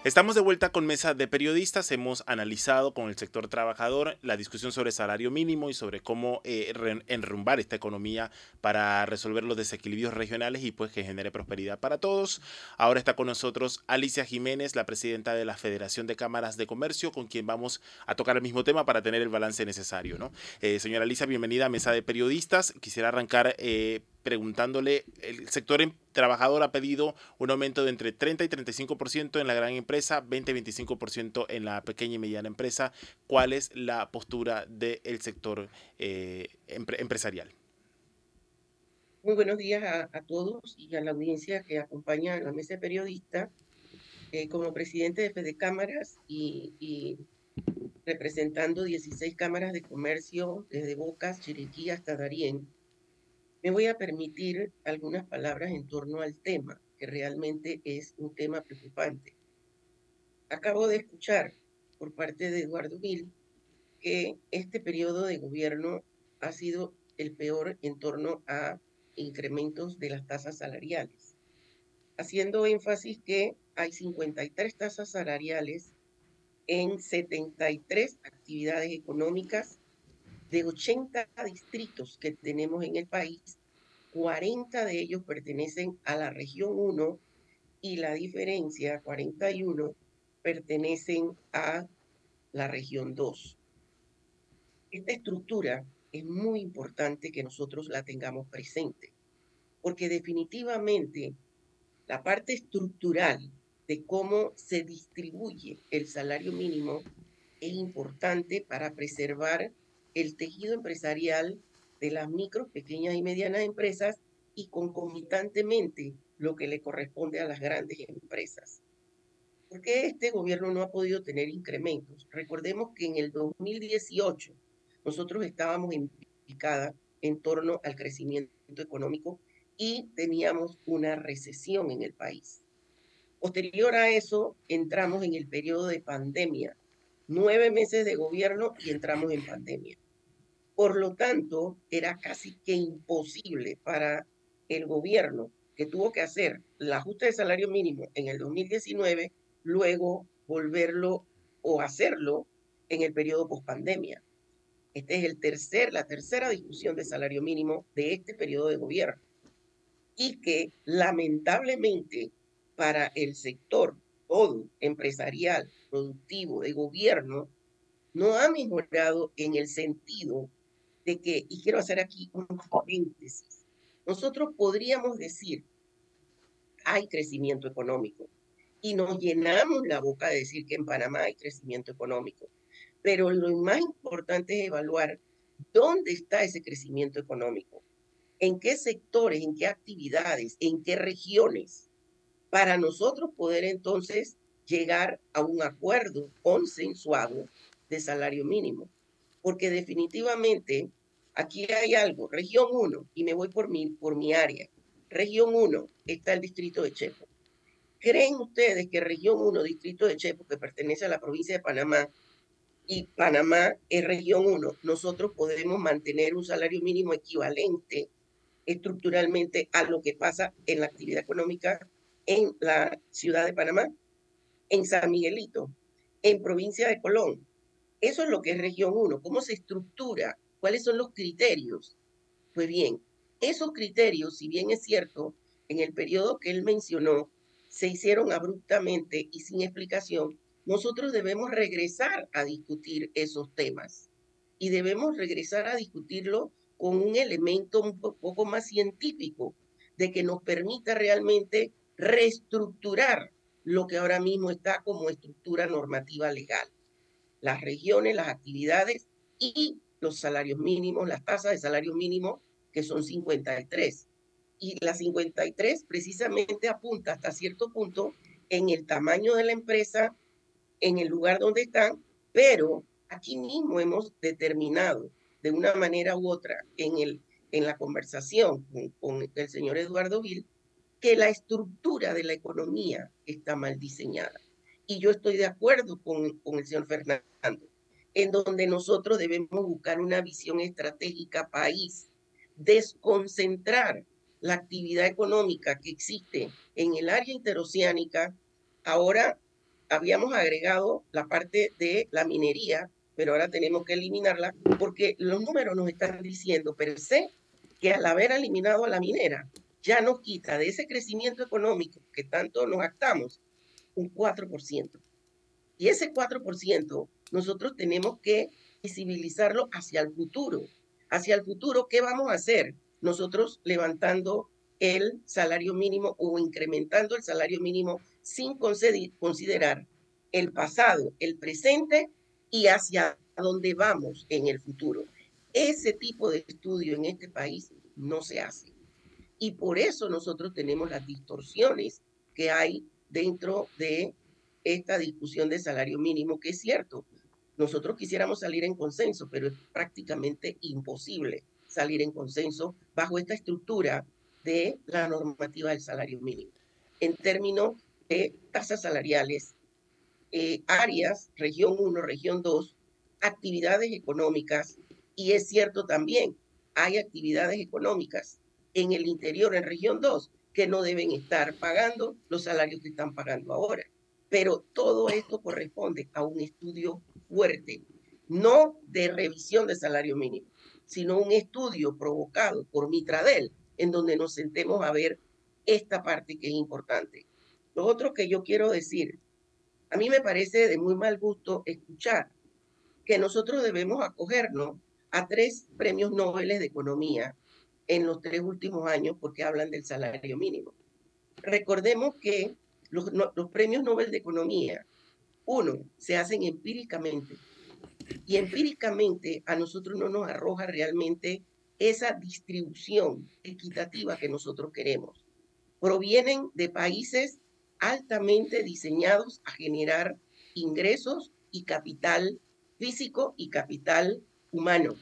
A: Estamos de vuelta con Mesa de Periodistas. Hemos analizado con el sector trabajador la discusión sobre salario mínimo y sobre cómo eh, enrumbar esta economía para resolver los desequilibrios regionales y pues que genere prosperidad para todos. Ahora está con nosotros Alicia Jiménez, la presidenta de la Federación de Cámaras de Comercio, con quien vamos a tocar el mismo tema para tener el balance necesario. ¿no? Eh, señora Alicia, bienvenida a Mesa de Periodistas. Quisiera arrancar eh, preguntándole, el sector em, trabajador ha pedido un aumento de entre 30 y 35% en la gran empresa, 20-25% en la pequeña y mediana empresa. ¿Cuál es la postura del sector eh, empresarial?
D: Muy buenos días a, todos y a la audiencia que acompaña a la mesa de. Eh, como presidente de Fede Cámaras y, y representando 16 cámaras de comercio desde Bocas, Chiriquí hasta Darién, me voy a permitir algunas palabras en torno al tema. que realmente es un tema preocupante. Acabo de escuchar por parte de Eduardo Gil que este periodo de gobierno ha sido el peor en torno a incrementos de las tasas salariales, haciendo énfasis que hay 53 tasas salariales en 73 actividades económicas de 80 distritos que tenemos en el país, 40 de ellos pertenecen a la región 1 y la diferencia, 41, pertenecen a la región 2. Esta estructura es muy importante que nosotros la tengamos presente, porque definitivamente la parte estructural de cómo se distribuye el salario mínimo es importante para preservar el tejido empresarial de las micro, pequeñas y medianas empresas y concomitantemente lo que le corresponde a las grandes empresas. ¿Por qué este gobierno no ha podido tener incrementos? Recordemos que en el 2018 nosotros estábamos en torno al crecimiento económico y teníamos una recesión en el país. Posterior a eso, entramos en el periodo de pandemia. Nueve meses de gobierno y entramos en pandemia. Por lo tanto, era casi que imposible para el gobierno que tuvo que hacer el ajuste de salario mínimo en el 2019, luego volverlo o hacerlo en el periodo pospandemia. Esta es la tercera discusión de salario mínimo de este periodo de gobierno. Y que lamentablemente para el sector todo empresarial, productivo, de gobierno, no ha mejorado en el sentido de que, y quiero hacer aquí un paréntesis, nosotros podríamos decir, hay crecimiento económico, y nos llenamos la boca de decir que en Panamá hay crecimiento económico, pero lo más importante es evaluar dónde está ese crecimiento económico, en qué sectores, en qué actividades, en qué regiones para nosotros poder entonces llegar a un acuerdo consensuado de salario mínimo. Porque definitivamente aquí hay algo, región 1, y me voy por mi, por mi área. Región 1 está el distrito de Chepo. ¿Creen ustedes que región 1, distrito de Chepo, que pertenece a la provincia de Panamá, y Panamá es región 1, nosotros podemos mantener un salario mínimo equivalente estructuralmente a lo que pasa en la actividad económica en la ciudad de Panamá, en San Miguelito, en provincia de Colón. Eso es lo que es región 1, cómo se estructura, cuáles son los criterios. Pues bien, esos criterios, si bien es cierto, en el periodo que él mencionó, se hicieron abruptamente y sin explicación, nosotros debemos regresar a discutir esos temas y debemos regresar a discutirlo con un elemento un poco más científico, de que nos permita realmente reestructurar lo que ahora mismo está como estructura normativa legal. Las regiones, las actividades y los salarios mínimos, las tasas de salario mínimo, que son 53. Y la 53 precisamente apunta hasta cierto punto en el tamaño de la empresa, en el lugar donde están, pero aquí mismo hemos determinado de una manera u otra en, el, en la conversación con, el señor Eduardo Gil que la estructura de la economía está mal diseñada. Y yo estoy de acuerdo con, con el señor Fernando, en donde nosotros debemos buscar una visión estratégica país, desconcentrar la actividad económica que existe en el área interoceánica. Ahora habíamos agregado la parte de la minería, pero ahora tenemos que eliminarla porque los números nos están diciendo per se que al haber eliminado a la minera, ya nos quita de ese crecimiento económico que tanto nos actamos un 4%. Y ese 4% nosotros tenemos que visibilizarlo hacia el futuro. Hacia el futuro, ¿qué vamos a hacer? Nosotros levantando el salario mínimo o incrementando el salario mínimo sin considerar el pasado, el presente y hacia dónde vamos en el futuro. Ese tipo de estudio en este país no se hace. Y por eso nosotros tenemos las distorsiones que hay dentro de esta discusión de salario mínimo, que es cierto, nosotros quisiéramos salir en consenso, pero es prácticamente imposible salir en consenso bajo esta estructura de la normativa del salario mínimo. en términos de tasas salariales, eh, áreas, región 1, región 2, actividades económicas, y es cierto también, hay actividades económicas en el interior, en región 2, que no deben estar pagando los salarios que están pagando ahora. Pero todo esto corresponde a un estudio fuerte, no de revisión de salario mínimo, sino un estudio provocado por Mitradel, en donde nos sentemos a ver esta parte que es importante. Lo otro que yo quiero decir, a mí me parece de muy mal gusto escuchar que nosotros debemos acogernos a tres premios Nobel de Economía en los tres últimos años porque hablan del salario mínimo. Recordemos que los, premios Nobel de Economía, uno, se hacen empíricamente y empíricamente a nosotros no nos arroja realmente esa distribución equitativa que nosotros queremos. Provienen de países altamente diseñados a generar ingresos y capital físico y capital humano.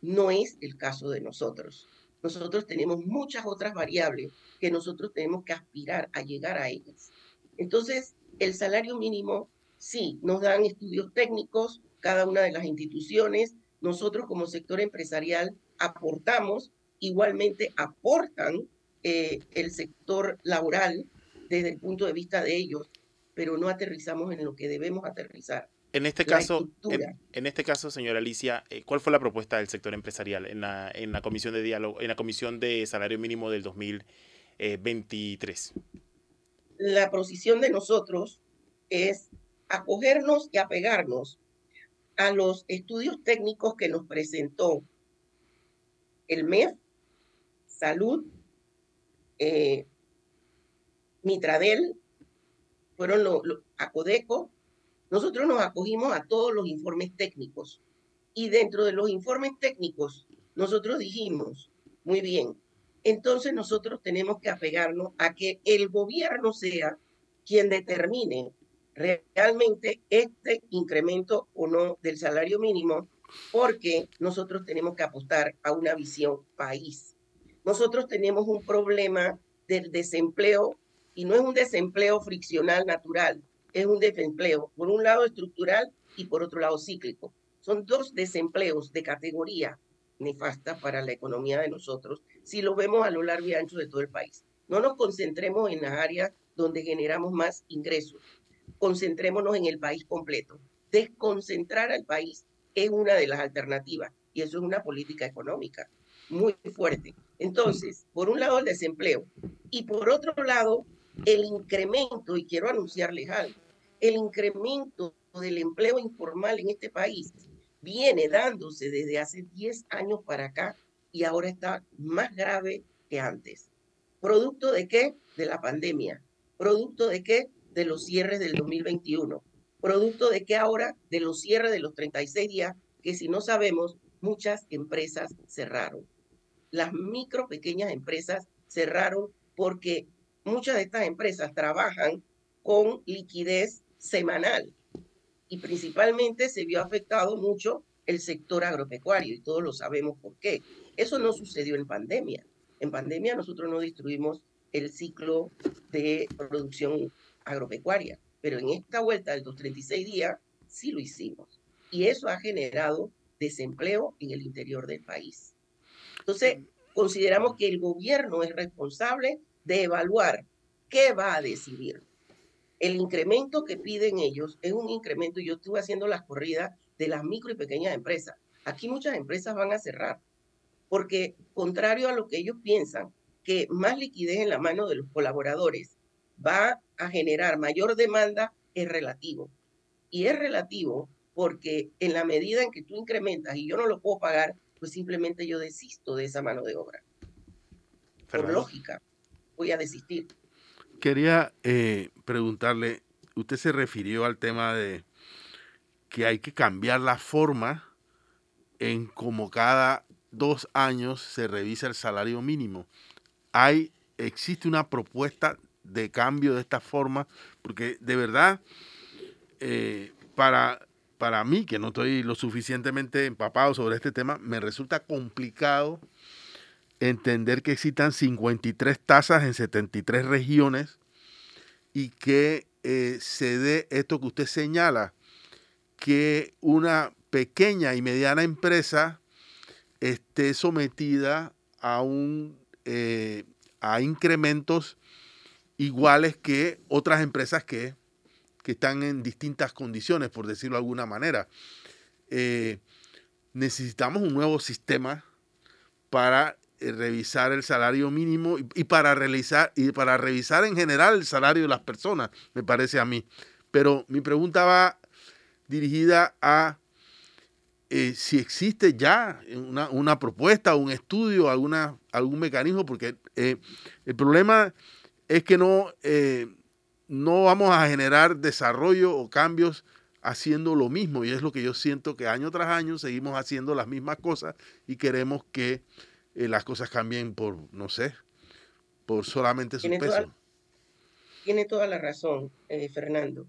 D: No es el caso de nosotros. Nosotros tenemos muchas otras variables que nosotros tenemos que aspirar a llegar a ellas. Entonces, el salario mínimo, sí, nos dan estudios técnicos, cada una de las instituciones. Nosotros como sector empresarial aportamos, igualmente aportan eh, el sector laboral desde el punto de vista de ellos, pero no aterrizamos en lo que debemos aterrizar.
A: En este caso, en, este caso, señora Alicia, eh, ¿cuál fue la propuesta del sector empresarial en la, en la comisión de diálogo, en la comisión de salario mínimo del 2023? Eh,
D: la posición de nosotros es acogernos y apegarnos a los estudios técnicos que nos presentó el MEF, Salud, eh, Mitradel, fueron los lo, Acodeco. Nosotros nos acogimos a todos los informes técnicos y dentro de los informes técnicos nosotros dijimos, muy bien, entonces nosotros tenemos que apegarnos a que el gobierno sea quien determine realmente este incremento o no del salario mínimo, porque nosotros tenemos que apostar a una visión país. Nosotros tenemos un problema del desempleo y no es un desempleo friccional natural, es un desempleo, por un lado estructural y por otro lado cíclico. Son dos desempleos de categoría nefasta para la economía de nosotros si lo vemos a lo largo y ancho de todo el país. No nos concentremos en las áreas donde generamos más ingresos, concentrémonos en el país completo. Desconcentrar al país es una de las alternativas y eso es una política económica muy fuerte. Entonces, por un lado el desempleo y por otro lado el incremento, y quiero anunciarles algo, el incremento del empleo informal en este país viene dándose desde hace 10 años para acá y ahora está más grave que antes. ¿Producto de qué? De la pandemia. ¿Producto de qué? de los cierres del 2021. Producto de que ahora, de los cierres de los 36 días, que si no sabemos, muchas empresas cerraron. Las micro, pequeñas empresas cerraron porque muchas de estas empresas trabajan con liquidez semanal y principalmente se vio afectado mucho el sector agropecuario y todos lo sabemos por qué. Eso no sucedió en pandemia. En pandemia nosotros no destruimos el ciclo de producción agropecuaria, pero en esta vuelta de los 36 días sí lo hicimos. Y eso ha generado desempleo en el interior del país. Entonces, consideramos que el gobierno es responsable de evaluar qué va a decidir. El incremento que piden ellos es un incremento, yo estuve haciendo las corridas de las micro y pequeñas empresas. Aquí muchas empresas van a cerrar, porque contrario a lo que ellos piensan, que más liquidez en la mano de los colaboradores va a generar mayor demanda es relativo. Y es relativo porque en la medida en que tú incrementas y yo no lo puedo pagar, pues simplemente yo desisto de esa mano de obra. Por lógica, voy a desistir.
B: Quería eh, preguntarle, usted se refirió al tema de que hay que cambiar la forma en cómo cada dos años se revisa el salario mínimo. Hay, existe una propuesta de cambio de esta forma, porque de verdad, eh, para, para mí, que no estoy lo suficientemente empapado sobre este tema, me resulta complicado entender que existan 53 tasas en 73 regiones y que eh, se dé esto que usted señala, que una pequeña y mediana empresa esté sometida a un eh, a incrementos iguales que otras empresas que, que, están en distintas condiciones, por decirlo de alguna manera. Eh, necesitamos un nuevo sistema para revisar el salario mínimo y, para realizar y para revisar en general el salario de las personas, me parece a mí. Pero mi pregunta va dirigida a eh, si existe ya una, una, propuesta, un estudio, alguna, algún mecanismo, porque eh, el problema es que no, no vamos a generar desarrollo o cambios haciendo lo mismo y es lo que yo siento que año tras año seguimos haciendo las mismas cosas y queremos que eh, las cosas cambien por, no sé, por solamente su peso.
D: tiene toda la razón, eh, Fernando.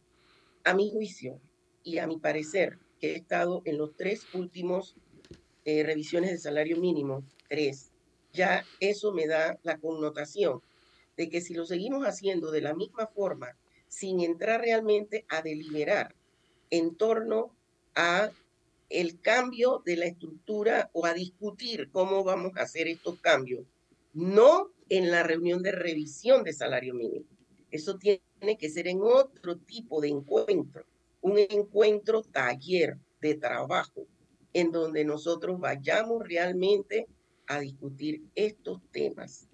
D: A mi juicio y a mi parecer, que he estado en los tres últimos eh, revisiones de salario mínimo, tres, ya eso me da la connotación de que si lo seguimos haciendo de la misma forma, sin entrar realmente a deliberar en torno a el cambio de la estructura o a discutir cómo vamos a hacer estos cambios, no en la reunión de revisión de salario mínimo. Eso tiene que ser en otro tipo de encuentro, un encuentro taller de trabajo, en donde nosotros vayamos realmente a discutir estos temas.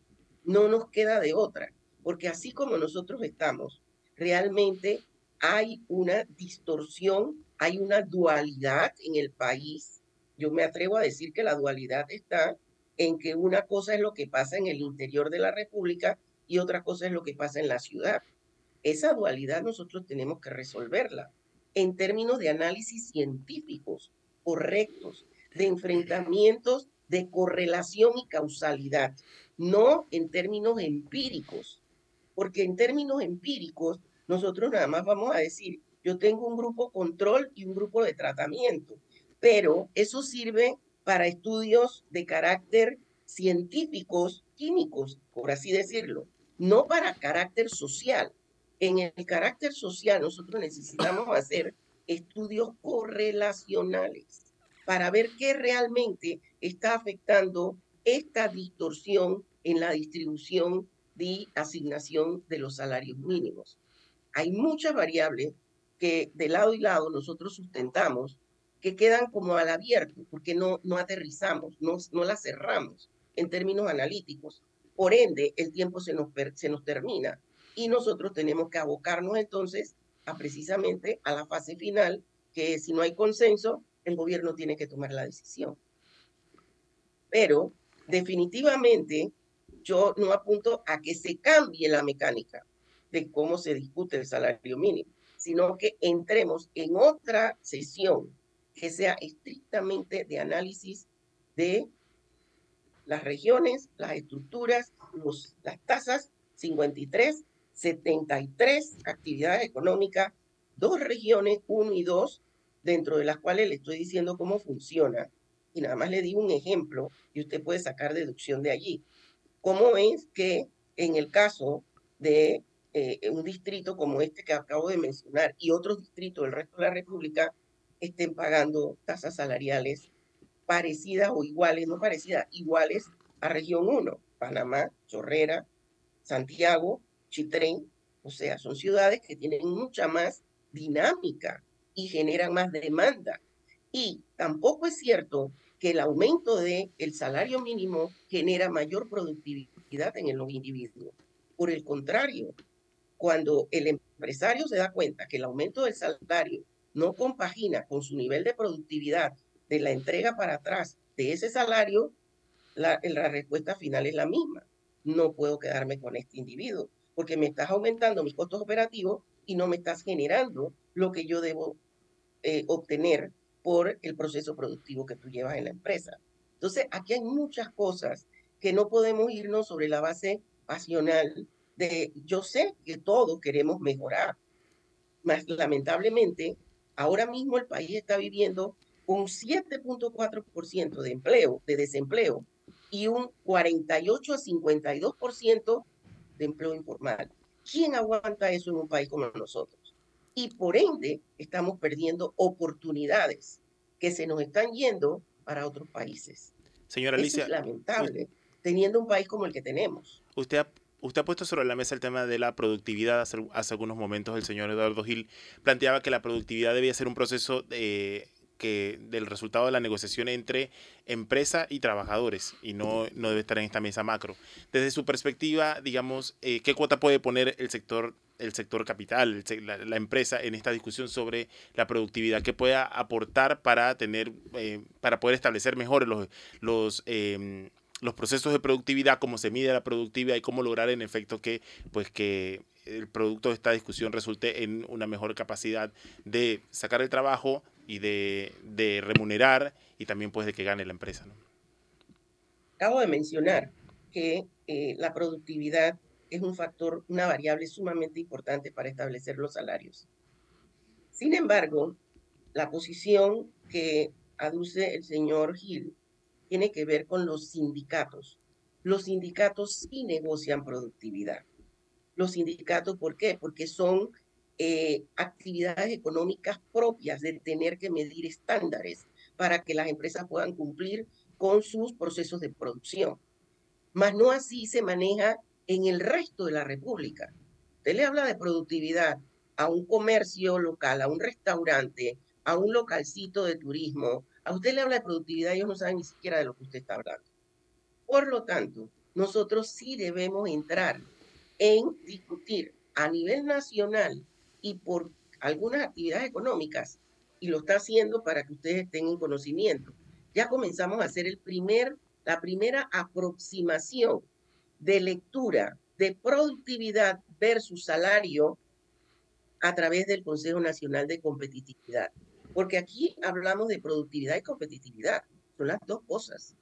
D: No nos queda de otra, porque así como nosotros estamos, realmente hay una distorsión hay una dualidad en el país. Yo me atrevo a decir que la dualidad está en que una cosa es lo que pasa en el interior de la República y otra cosa es lo que pasa en la ciudad. Esa dualidad nosotros tenemos que resolverla en términos de análisis científicos correctos, de enfrentamientos de correlación y causalidad, no en términos empíricos, porque en términos empíricos nosotros nada más vamos a decir, yo tengo un grupo control y un grupo de tratamiento, pero eso sirve para estudios de carácter científicos, químicos, por así decirlo, no para carácter social. En el carácter social nosotros necesitamos hacer estudios correlacionales para ver qué realmente está afectando esta distorsión en la distribución de asignación de los salarios mínimos. Hay muchas variables que de lado y lado nosotros sustentamos, que quedan como al abierto, porque no, no aterrizamos, no, no las cerramos en términos analíticos. Por ende, el tiempo se nos, se nos termina y nosotros tenemos que abocarnos entonces a precisamente a la fase final, que si no hay consenso, el gobierno tiene que tomar la decisión. Pero definitivamente yo no apunto a que se cambie la mecánica de cómo se discute el salario mínimo sino que entremos en otra sesión que sea estrictamente de análisis de las regiones, las estructuras, los, las tasas, 53, 73 actividades económicas, dos regiones, uno y dos, dentro de las cuales le estoy diciendo cómo funciona. Y nada más le digo un ejemplo y usted puede sacar deducción de allí. ¿Cómo es que en el caso de eh, un distrito como este que acabo de mencionar y otros distritos del resto de la República estén pagando tasas salariales parecidas o iguales, no parecidas, iguales a región 1, Panamá, Chorrera, Santiago, Chitrén, o sea, son ciudades que tienen mucha más dinámica y generan más demanda. Y tampoco es cierto que el aumento del el salario mínimo genera mayor productividad en el individuo. Por el contrario, cuando el empresario se da cuenta que el aumento del salario no compagina con su nivel de productividad de la entrega para atrás de ese salario, la, respuesta final es la misma. No puedo quedarme con este individuo porque me estás aumentando mis costos operativos y no me estás generando lo que yo debo eh, obtener por el proceso productivo que tú llevas en la empresa. Entonces, aquí hay muchas cosas que no podemos irnos sobre la base pasional de yo sé que todos queremos mejorar, mas lamentablemente ahora mismo el país está viviendo un 7.4% de empleo, de desempleo y un 48 a 52% de empleo informal. ¿Quién aguanta eso en un país como nosotros? Y por ende, estamos perdiendo oportunidades que se nos están yendo para otros países.
A: Señora Alicia.
D: es lamentable, teniendo un país como el que tenemos.
A: Usted ha, usted ha puesto sobre la mesa el tema de la productividad. Hace, algunos momentos el señor Eduardo Gil planteaba que la productividad debía ser un proceso de que del resultado de la negociación entre empresa y trabajadores y no, no debe estar en esta mesa macro. Desde su perspectiva, digamos, eh, ¿qué cuota puede poner el sector, el sector capital, la, empresa en esta discusión sobre la productividad? ¿Qué pueda aportar para tener, eh, para poder establecer mejor los, los em, los procesos de productividad, cómo se mide la productividad y cómo lograr en efecto que, pues, que el producto de esta discusión resulte en una mejor capacidad de sacar el trabajo y de, remunerar y también pues de que gane la empresa. ¿no?
D: Acabo de mencionar que eh, la productividad es un factor, una variable sumamente importante para establecer los salarios. Sin embargo, la posición que aduce el señor Gil tiene que ver con los sindicatos. Los sindicatos sí negocian productividad. Los sindicatos, ¿por qué? Porque son eh, actividades económicas propias de tener que medir estándares para que las empresas puedan cumplir con sus procesos de producción. Mas no así se maneja en el resto de la República. Usted le habla de productividad a un comercio local, a un restaurante, a un localcito de turismo, a usted le habla de productividad, ellos no saben ni siquiera de lo que usted está hablando. Por lo tanto, nosotros sí debemos entrar en discutir a nivel nacional y por algunas actividades económicas, y lo está haciendo para que ustedes tengan conocimiento. Ya comenzamos a hacer el primer, la primera aproximación de lectura de productividad versus salario a través del Consejo Nacional de Competitividad. Porque aquí hablamos de productividad y competitividad, son las dos cosas.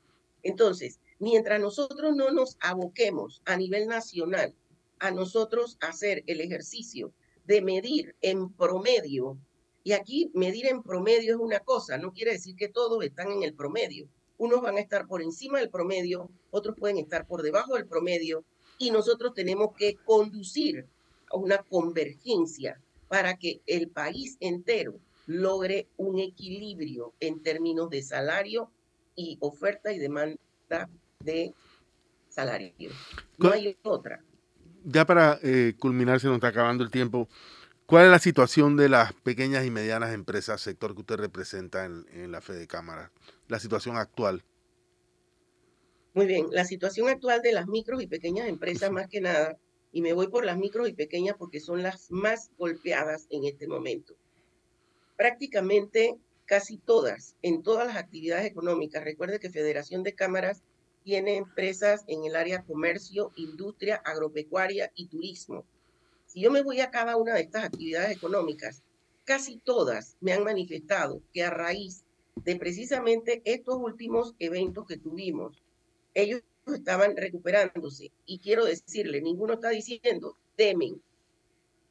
D: Entonces, mientras nosotros no nos aboquemos a nivel nacional a nosotros hacer el ejercicio de medir en promedio, y aquí medir en promedio es una cosa, no quiere decir que todos están en el promedio. Unos van a estar por encima del promedio, otros pueden estar por debajo del promedio, y nosotros tenemos que conducir a una convergencia para que el país entero logre un equilibrio en términos de salario y oferta y demanda de salario. No hay otra.
B: Ya para eh, culminar, se nos está acabando el tiempo. ¿Cuál es la situación de las pequeñas y medianas empresas, sector que usted representa en, en la Fede Cámara? La situación actual.
D: Muy bien, la situación actual de las micros y pequeñas empresas, más que nada, y me voy por las micros y pequeñas porque son las más golpeadas en este momento prácticamente casi todas, en todas las actividades económicas. Recuerde que Federación de Cámaras tiene empresas en el área comercio, industria, agropecuaria y turismo. Si yo me voy a cada una de estas actividades económicas, casi todas me han manifestado que a raíz de precisamente estos últimos eventos que tuvimos, ellos estaban recuperándose. Y quiero decirle, ninguno está diciendo, temen,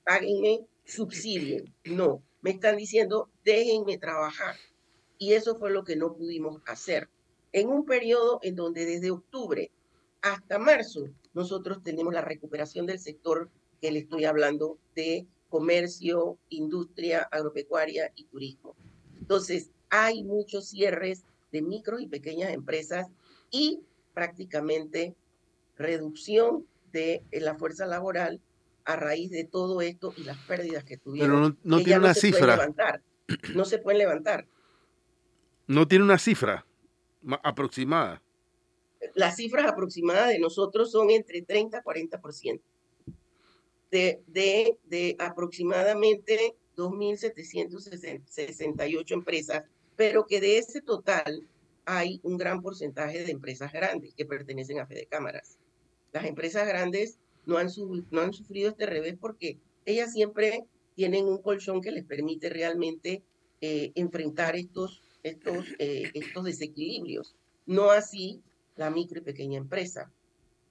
D: páguenme, subsidien. No, me están diciendo, déjenme trabajar. Y eso fue lo que no pudimos hacer. En un periodo en donde desde octubre hasta marzo nosotros tenemos la recuperación del sector que le estoy hablando de comercio, industria, agropecuaria y turismo. Entonces, hay muchos cierres de micro y pequeñas empresas y prácticamente reducción de la fuerza laboral a raíz de todo esto y las pérdidas que tuvieron.
B: Pero no, tiene una cifra.
D: Levantar, no se pueden levantar.
B: No tiene una cifra aproximada.
D: Las cifras aproximadas de nosotros son entre 30 y 40%. De, de, de aproximadamente 2.768 empresas, pero que de ese total hay un gran porcentaje de empresas grandes que pertenecen a Fede Cámaras. Las empresas grandes no han, sufrido este revés porque ellas siempre tienen un colchón que les permite realmente eh, enfrentar eh, estos desequilibrios. No así la micro y pequeña empresa.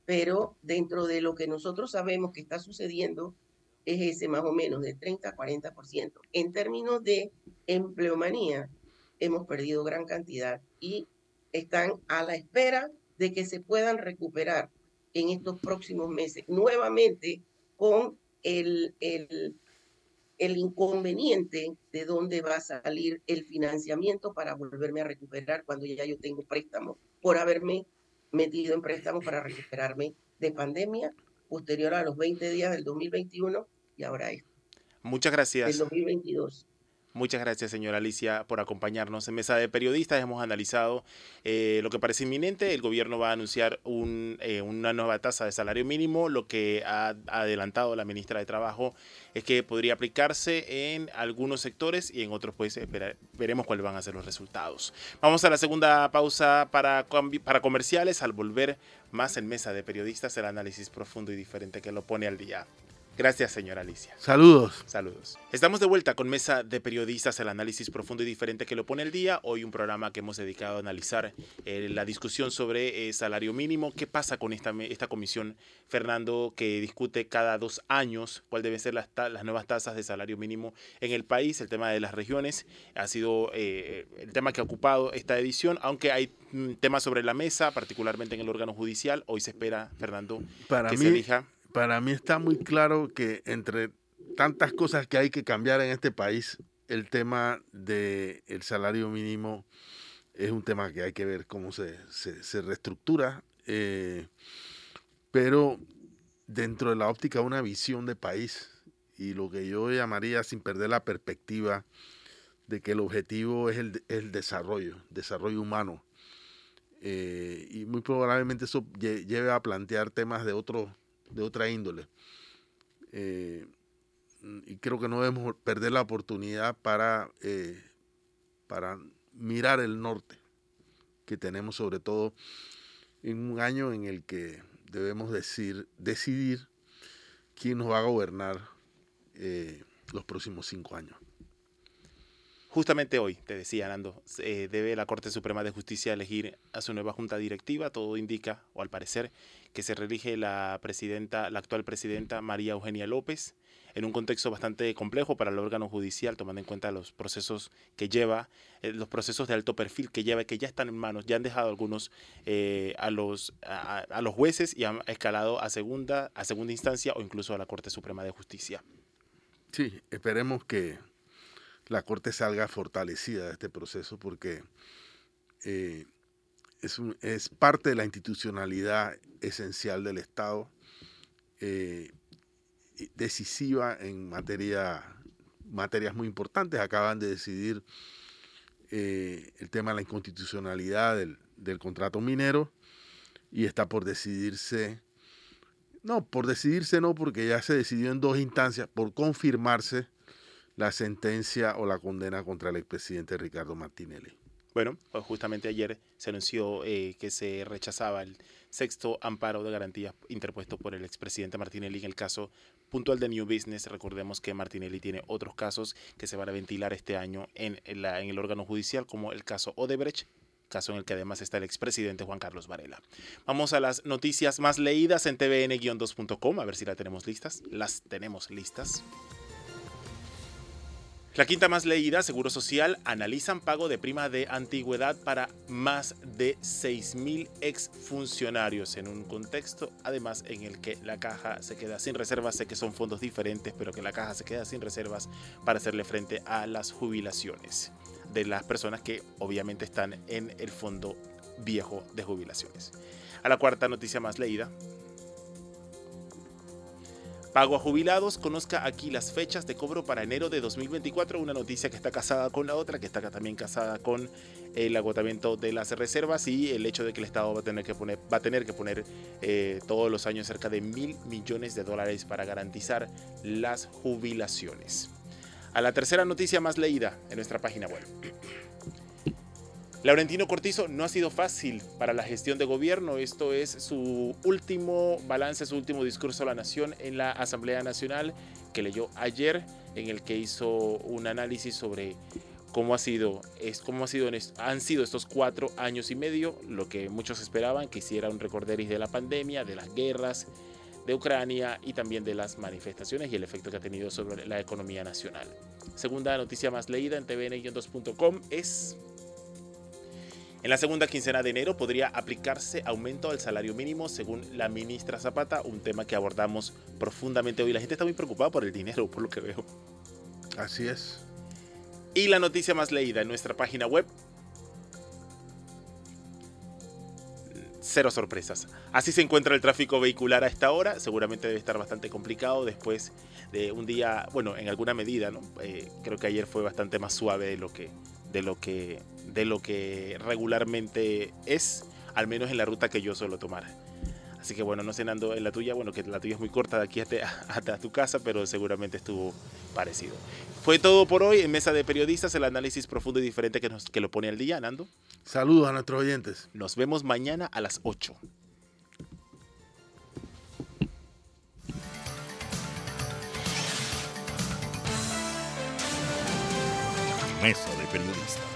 D: Pero dentro de lo que nosotros sabemos que está sucediendo es ese más o menos de 30 a 40%. En términos de empleomanía, hemos perdido gran cantidad y están a la espera de que se puedan recuperar en estos próximos meses, nuevamente con el, el, el inconveniente de dónde va a salir el financiamiento para volverme a recuperar cuando ya yo tengo préstamo por haberme metido en préstamo para recuperarme de pandemia posterior a los 20 días del 2021 y ahora esto.
A: Muchas gracias.
D: El 2022.
A: Muchas gracias, señora Alicia, por acompañarnos en Mesa de Periodistas. Hemos analizado eh, lo que parece inminente. El gobierno va a anunciar un, eh, una nueva tasa de salario mínimo. Lo que ha adelantado la ministra de Trabajo es que podría aplicarse en algunos sectores y en otros, pues, veremos cuáles van a ser los resultados. Vamos a la segunda pausa para, para comerciales. Al volver más en Mesa de Periodistas, el análisis profundo y diferente que lo pone al día. Gracias, señora Alicia.
B: Saludos.
A: Saludos. Estamos de vuelta con Mesa de Periodistas, el análisis profundo y diferente que lo pone el día. Hoy un programa que hemos dedicado a analizar eh, la discusión sobre eh, salario mínimo. ¿Qué pasa con esta, esta comisión, Fernando, que discute cada dos años cuál deben ser las, las nuevas tasas de salario mínimo en el país? El tema de las regiones ha sido eh, el tema que ha ocupado esta edición, aunque hay mm, temas sobre la mesa, particularmente en el órgano judicial. Hoy se espera, Fernando,
B: Para
A: que
B: mí,
A: se elija
B: para mí está muy claro que entre tantas cosas que hay que cambiar en este país, el tema del el salario mínimo es un tema que hay que ver cómo se, reestructura, eh, pero dentro de la óptica una visión de país y lo que yo llamaría sin perder la perspectiva de que el objetivo es el, el desarrollo, desarrollo humano. Eh, y muy probablemente eso lleve a plantear temas de otro de otra índole. Eh, y creo que no debemos perder la oportunidad para, eh, para mirar el norte que tenemos, sobre todo en un año en el que debemos decir, decidir quién nos va a gobernar eh, los próximos cinco años.
A: Justamente hoy, te decía Nando, debe la Corte Suprema de Justicia elegir a su nueva junta directiva. Todo indica, o al parecer, que se relige la presidenta, la actual presidenta María Eugenia López, en un contexto bastante complejo para el órgano judicial, tomando en cuenta los procesos que lleva, eh, los procesos de alto perfil que lleva, que ya están en manos, ya han dejado algunos eh, a, los, a, los jueces y han escalado a segunda, a segunda instancia o incluso a la Corte Suprema de Justicia.
B: Sí, esperemos que la Corte salga fortalecida de este proceso porque eh, es, es, parte de la institucionalidad esencial del Estado, eh, decisiva en materia, materias muy importantes. Acaban de decidir eh, el tema de la inconstitucionalidad del, del contrato minero y está por decidirse, no, por decidirse no, porque ya se decidió en dos instancias, por confirmarse la sentencia o la condena contra el expresidente Ricardo Martinelli.
A: Bueno, pues justamente ayer se anunció eh, que se rechazaba el sexto amparo de garantías interpuesto por el expresidente Martinelli en el caso puntual de New Business. Recordemos que Martinelli tiene otros casos que se van a ventilar este año en, en el órgano judicial, como el caso Odebrecht, caso en el que además está el expresidente Juan Carlos Varela. Vamos a las noticias más leídas en tvn-2.com, a ver si las tenemos listas. Las tenemos listas. La quinta más leída, Seguro Social, analizan pago de prima de antigüedad para más de 6.000 exfuncionarios en un contexto, además en el que la caja se queda sin reservas, sé que son fondos diferentes, pero que la caja se queda sin reservas para hacerle frente a las jubilaciones de las personas que obviamente están en el fondo viejo de jubilaciones. A la cuarta noticia más leída, Pago a jubilados, conozca aquí las fechas de cobro para enero de 2024, una noticia que está casada con la otra, que está también casada con el agotamiento de las reservas y el hecho de que el Estado va a tener que poner, va a tener que poner eh, todos los años cerca de mil millones de dólares para garantizar las jubilaciones. A la tercera noticia más leída en nuestra página web. Laurentino Cortizo no ha sido fácil para la gestión de gobierno. Esto es su último balance, su último discurso a la nación en la Asamblea Nacional que leyó ayer, en el que hizo un análisis sobre cómo ha sido, es, cómo ha sido, han sido estos cuatro años y medio, lo que muchos esperaban, que hiciera un recorderis de la pandemia, de las guerras de Ucrania y también de las manifestaciones y el efecto que ha tenido sobre la economía nacional. Segunda noticia más leída en tvn2.com es En la segunda quincena de enero podría aplicarse aumento al salario mínimo según la ministra Zapata, un tema que abordamos profundamente hoy. La gente está muy preocupada por el dinero, por lo que veo.
B: Así es.
A: Y la noticia más leída en nuestra página web. Cero sorpresas. Así se encuentra el tráfico vehicular a esta hora. Seguramente debe estar bastante complicado después de un día, bueno, en alguna medida, ¿no? Eh, creo que ayer fue bastante más suave de lo que de lo que, de lo que regularmente es, al menos en la ruta que yo suelo tomar. Así que bueno, no sé Nando en la tuya, bueno, que la tuya es muy corta de aquí hasta, tu casa, pero seguramente estuvo parecido. Fue todo por hoy en Mesa de Periodistas, el análisis profundo y diferente que, nos, que lo pone al día, Nando.
B: Saludos a nuestros oyentes.
A: Nos vemos mañana a las 8.
E: Mesa de Periodistas.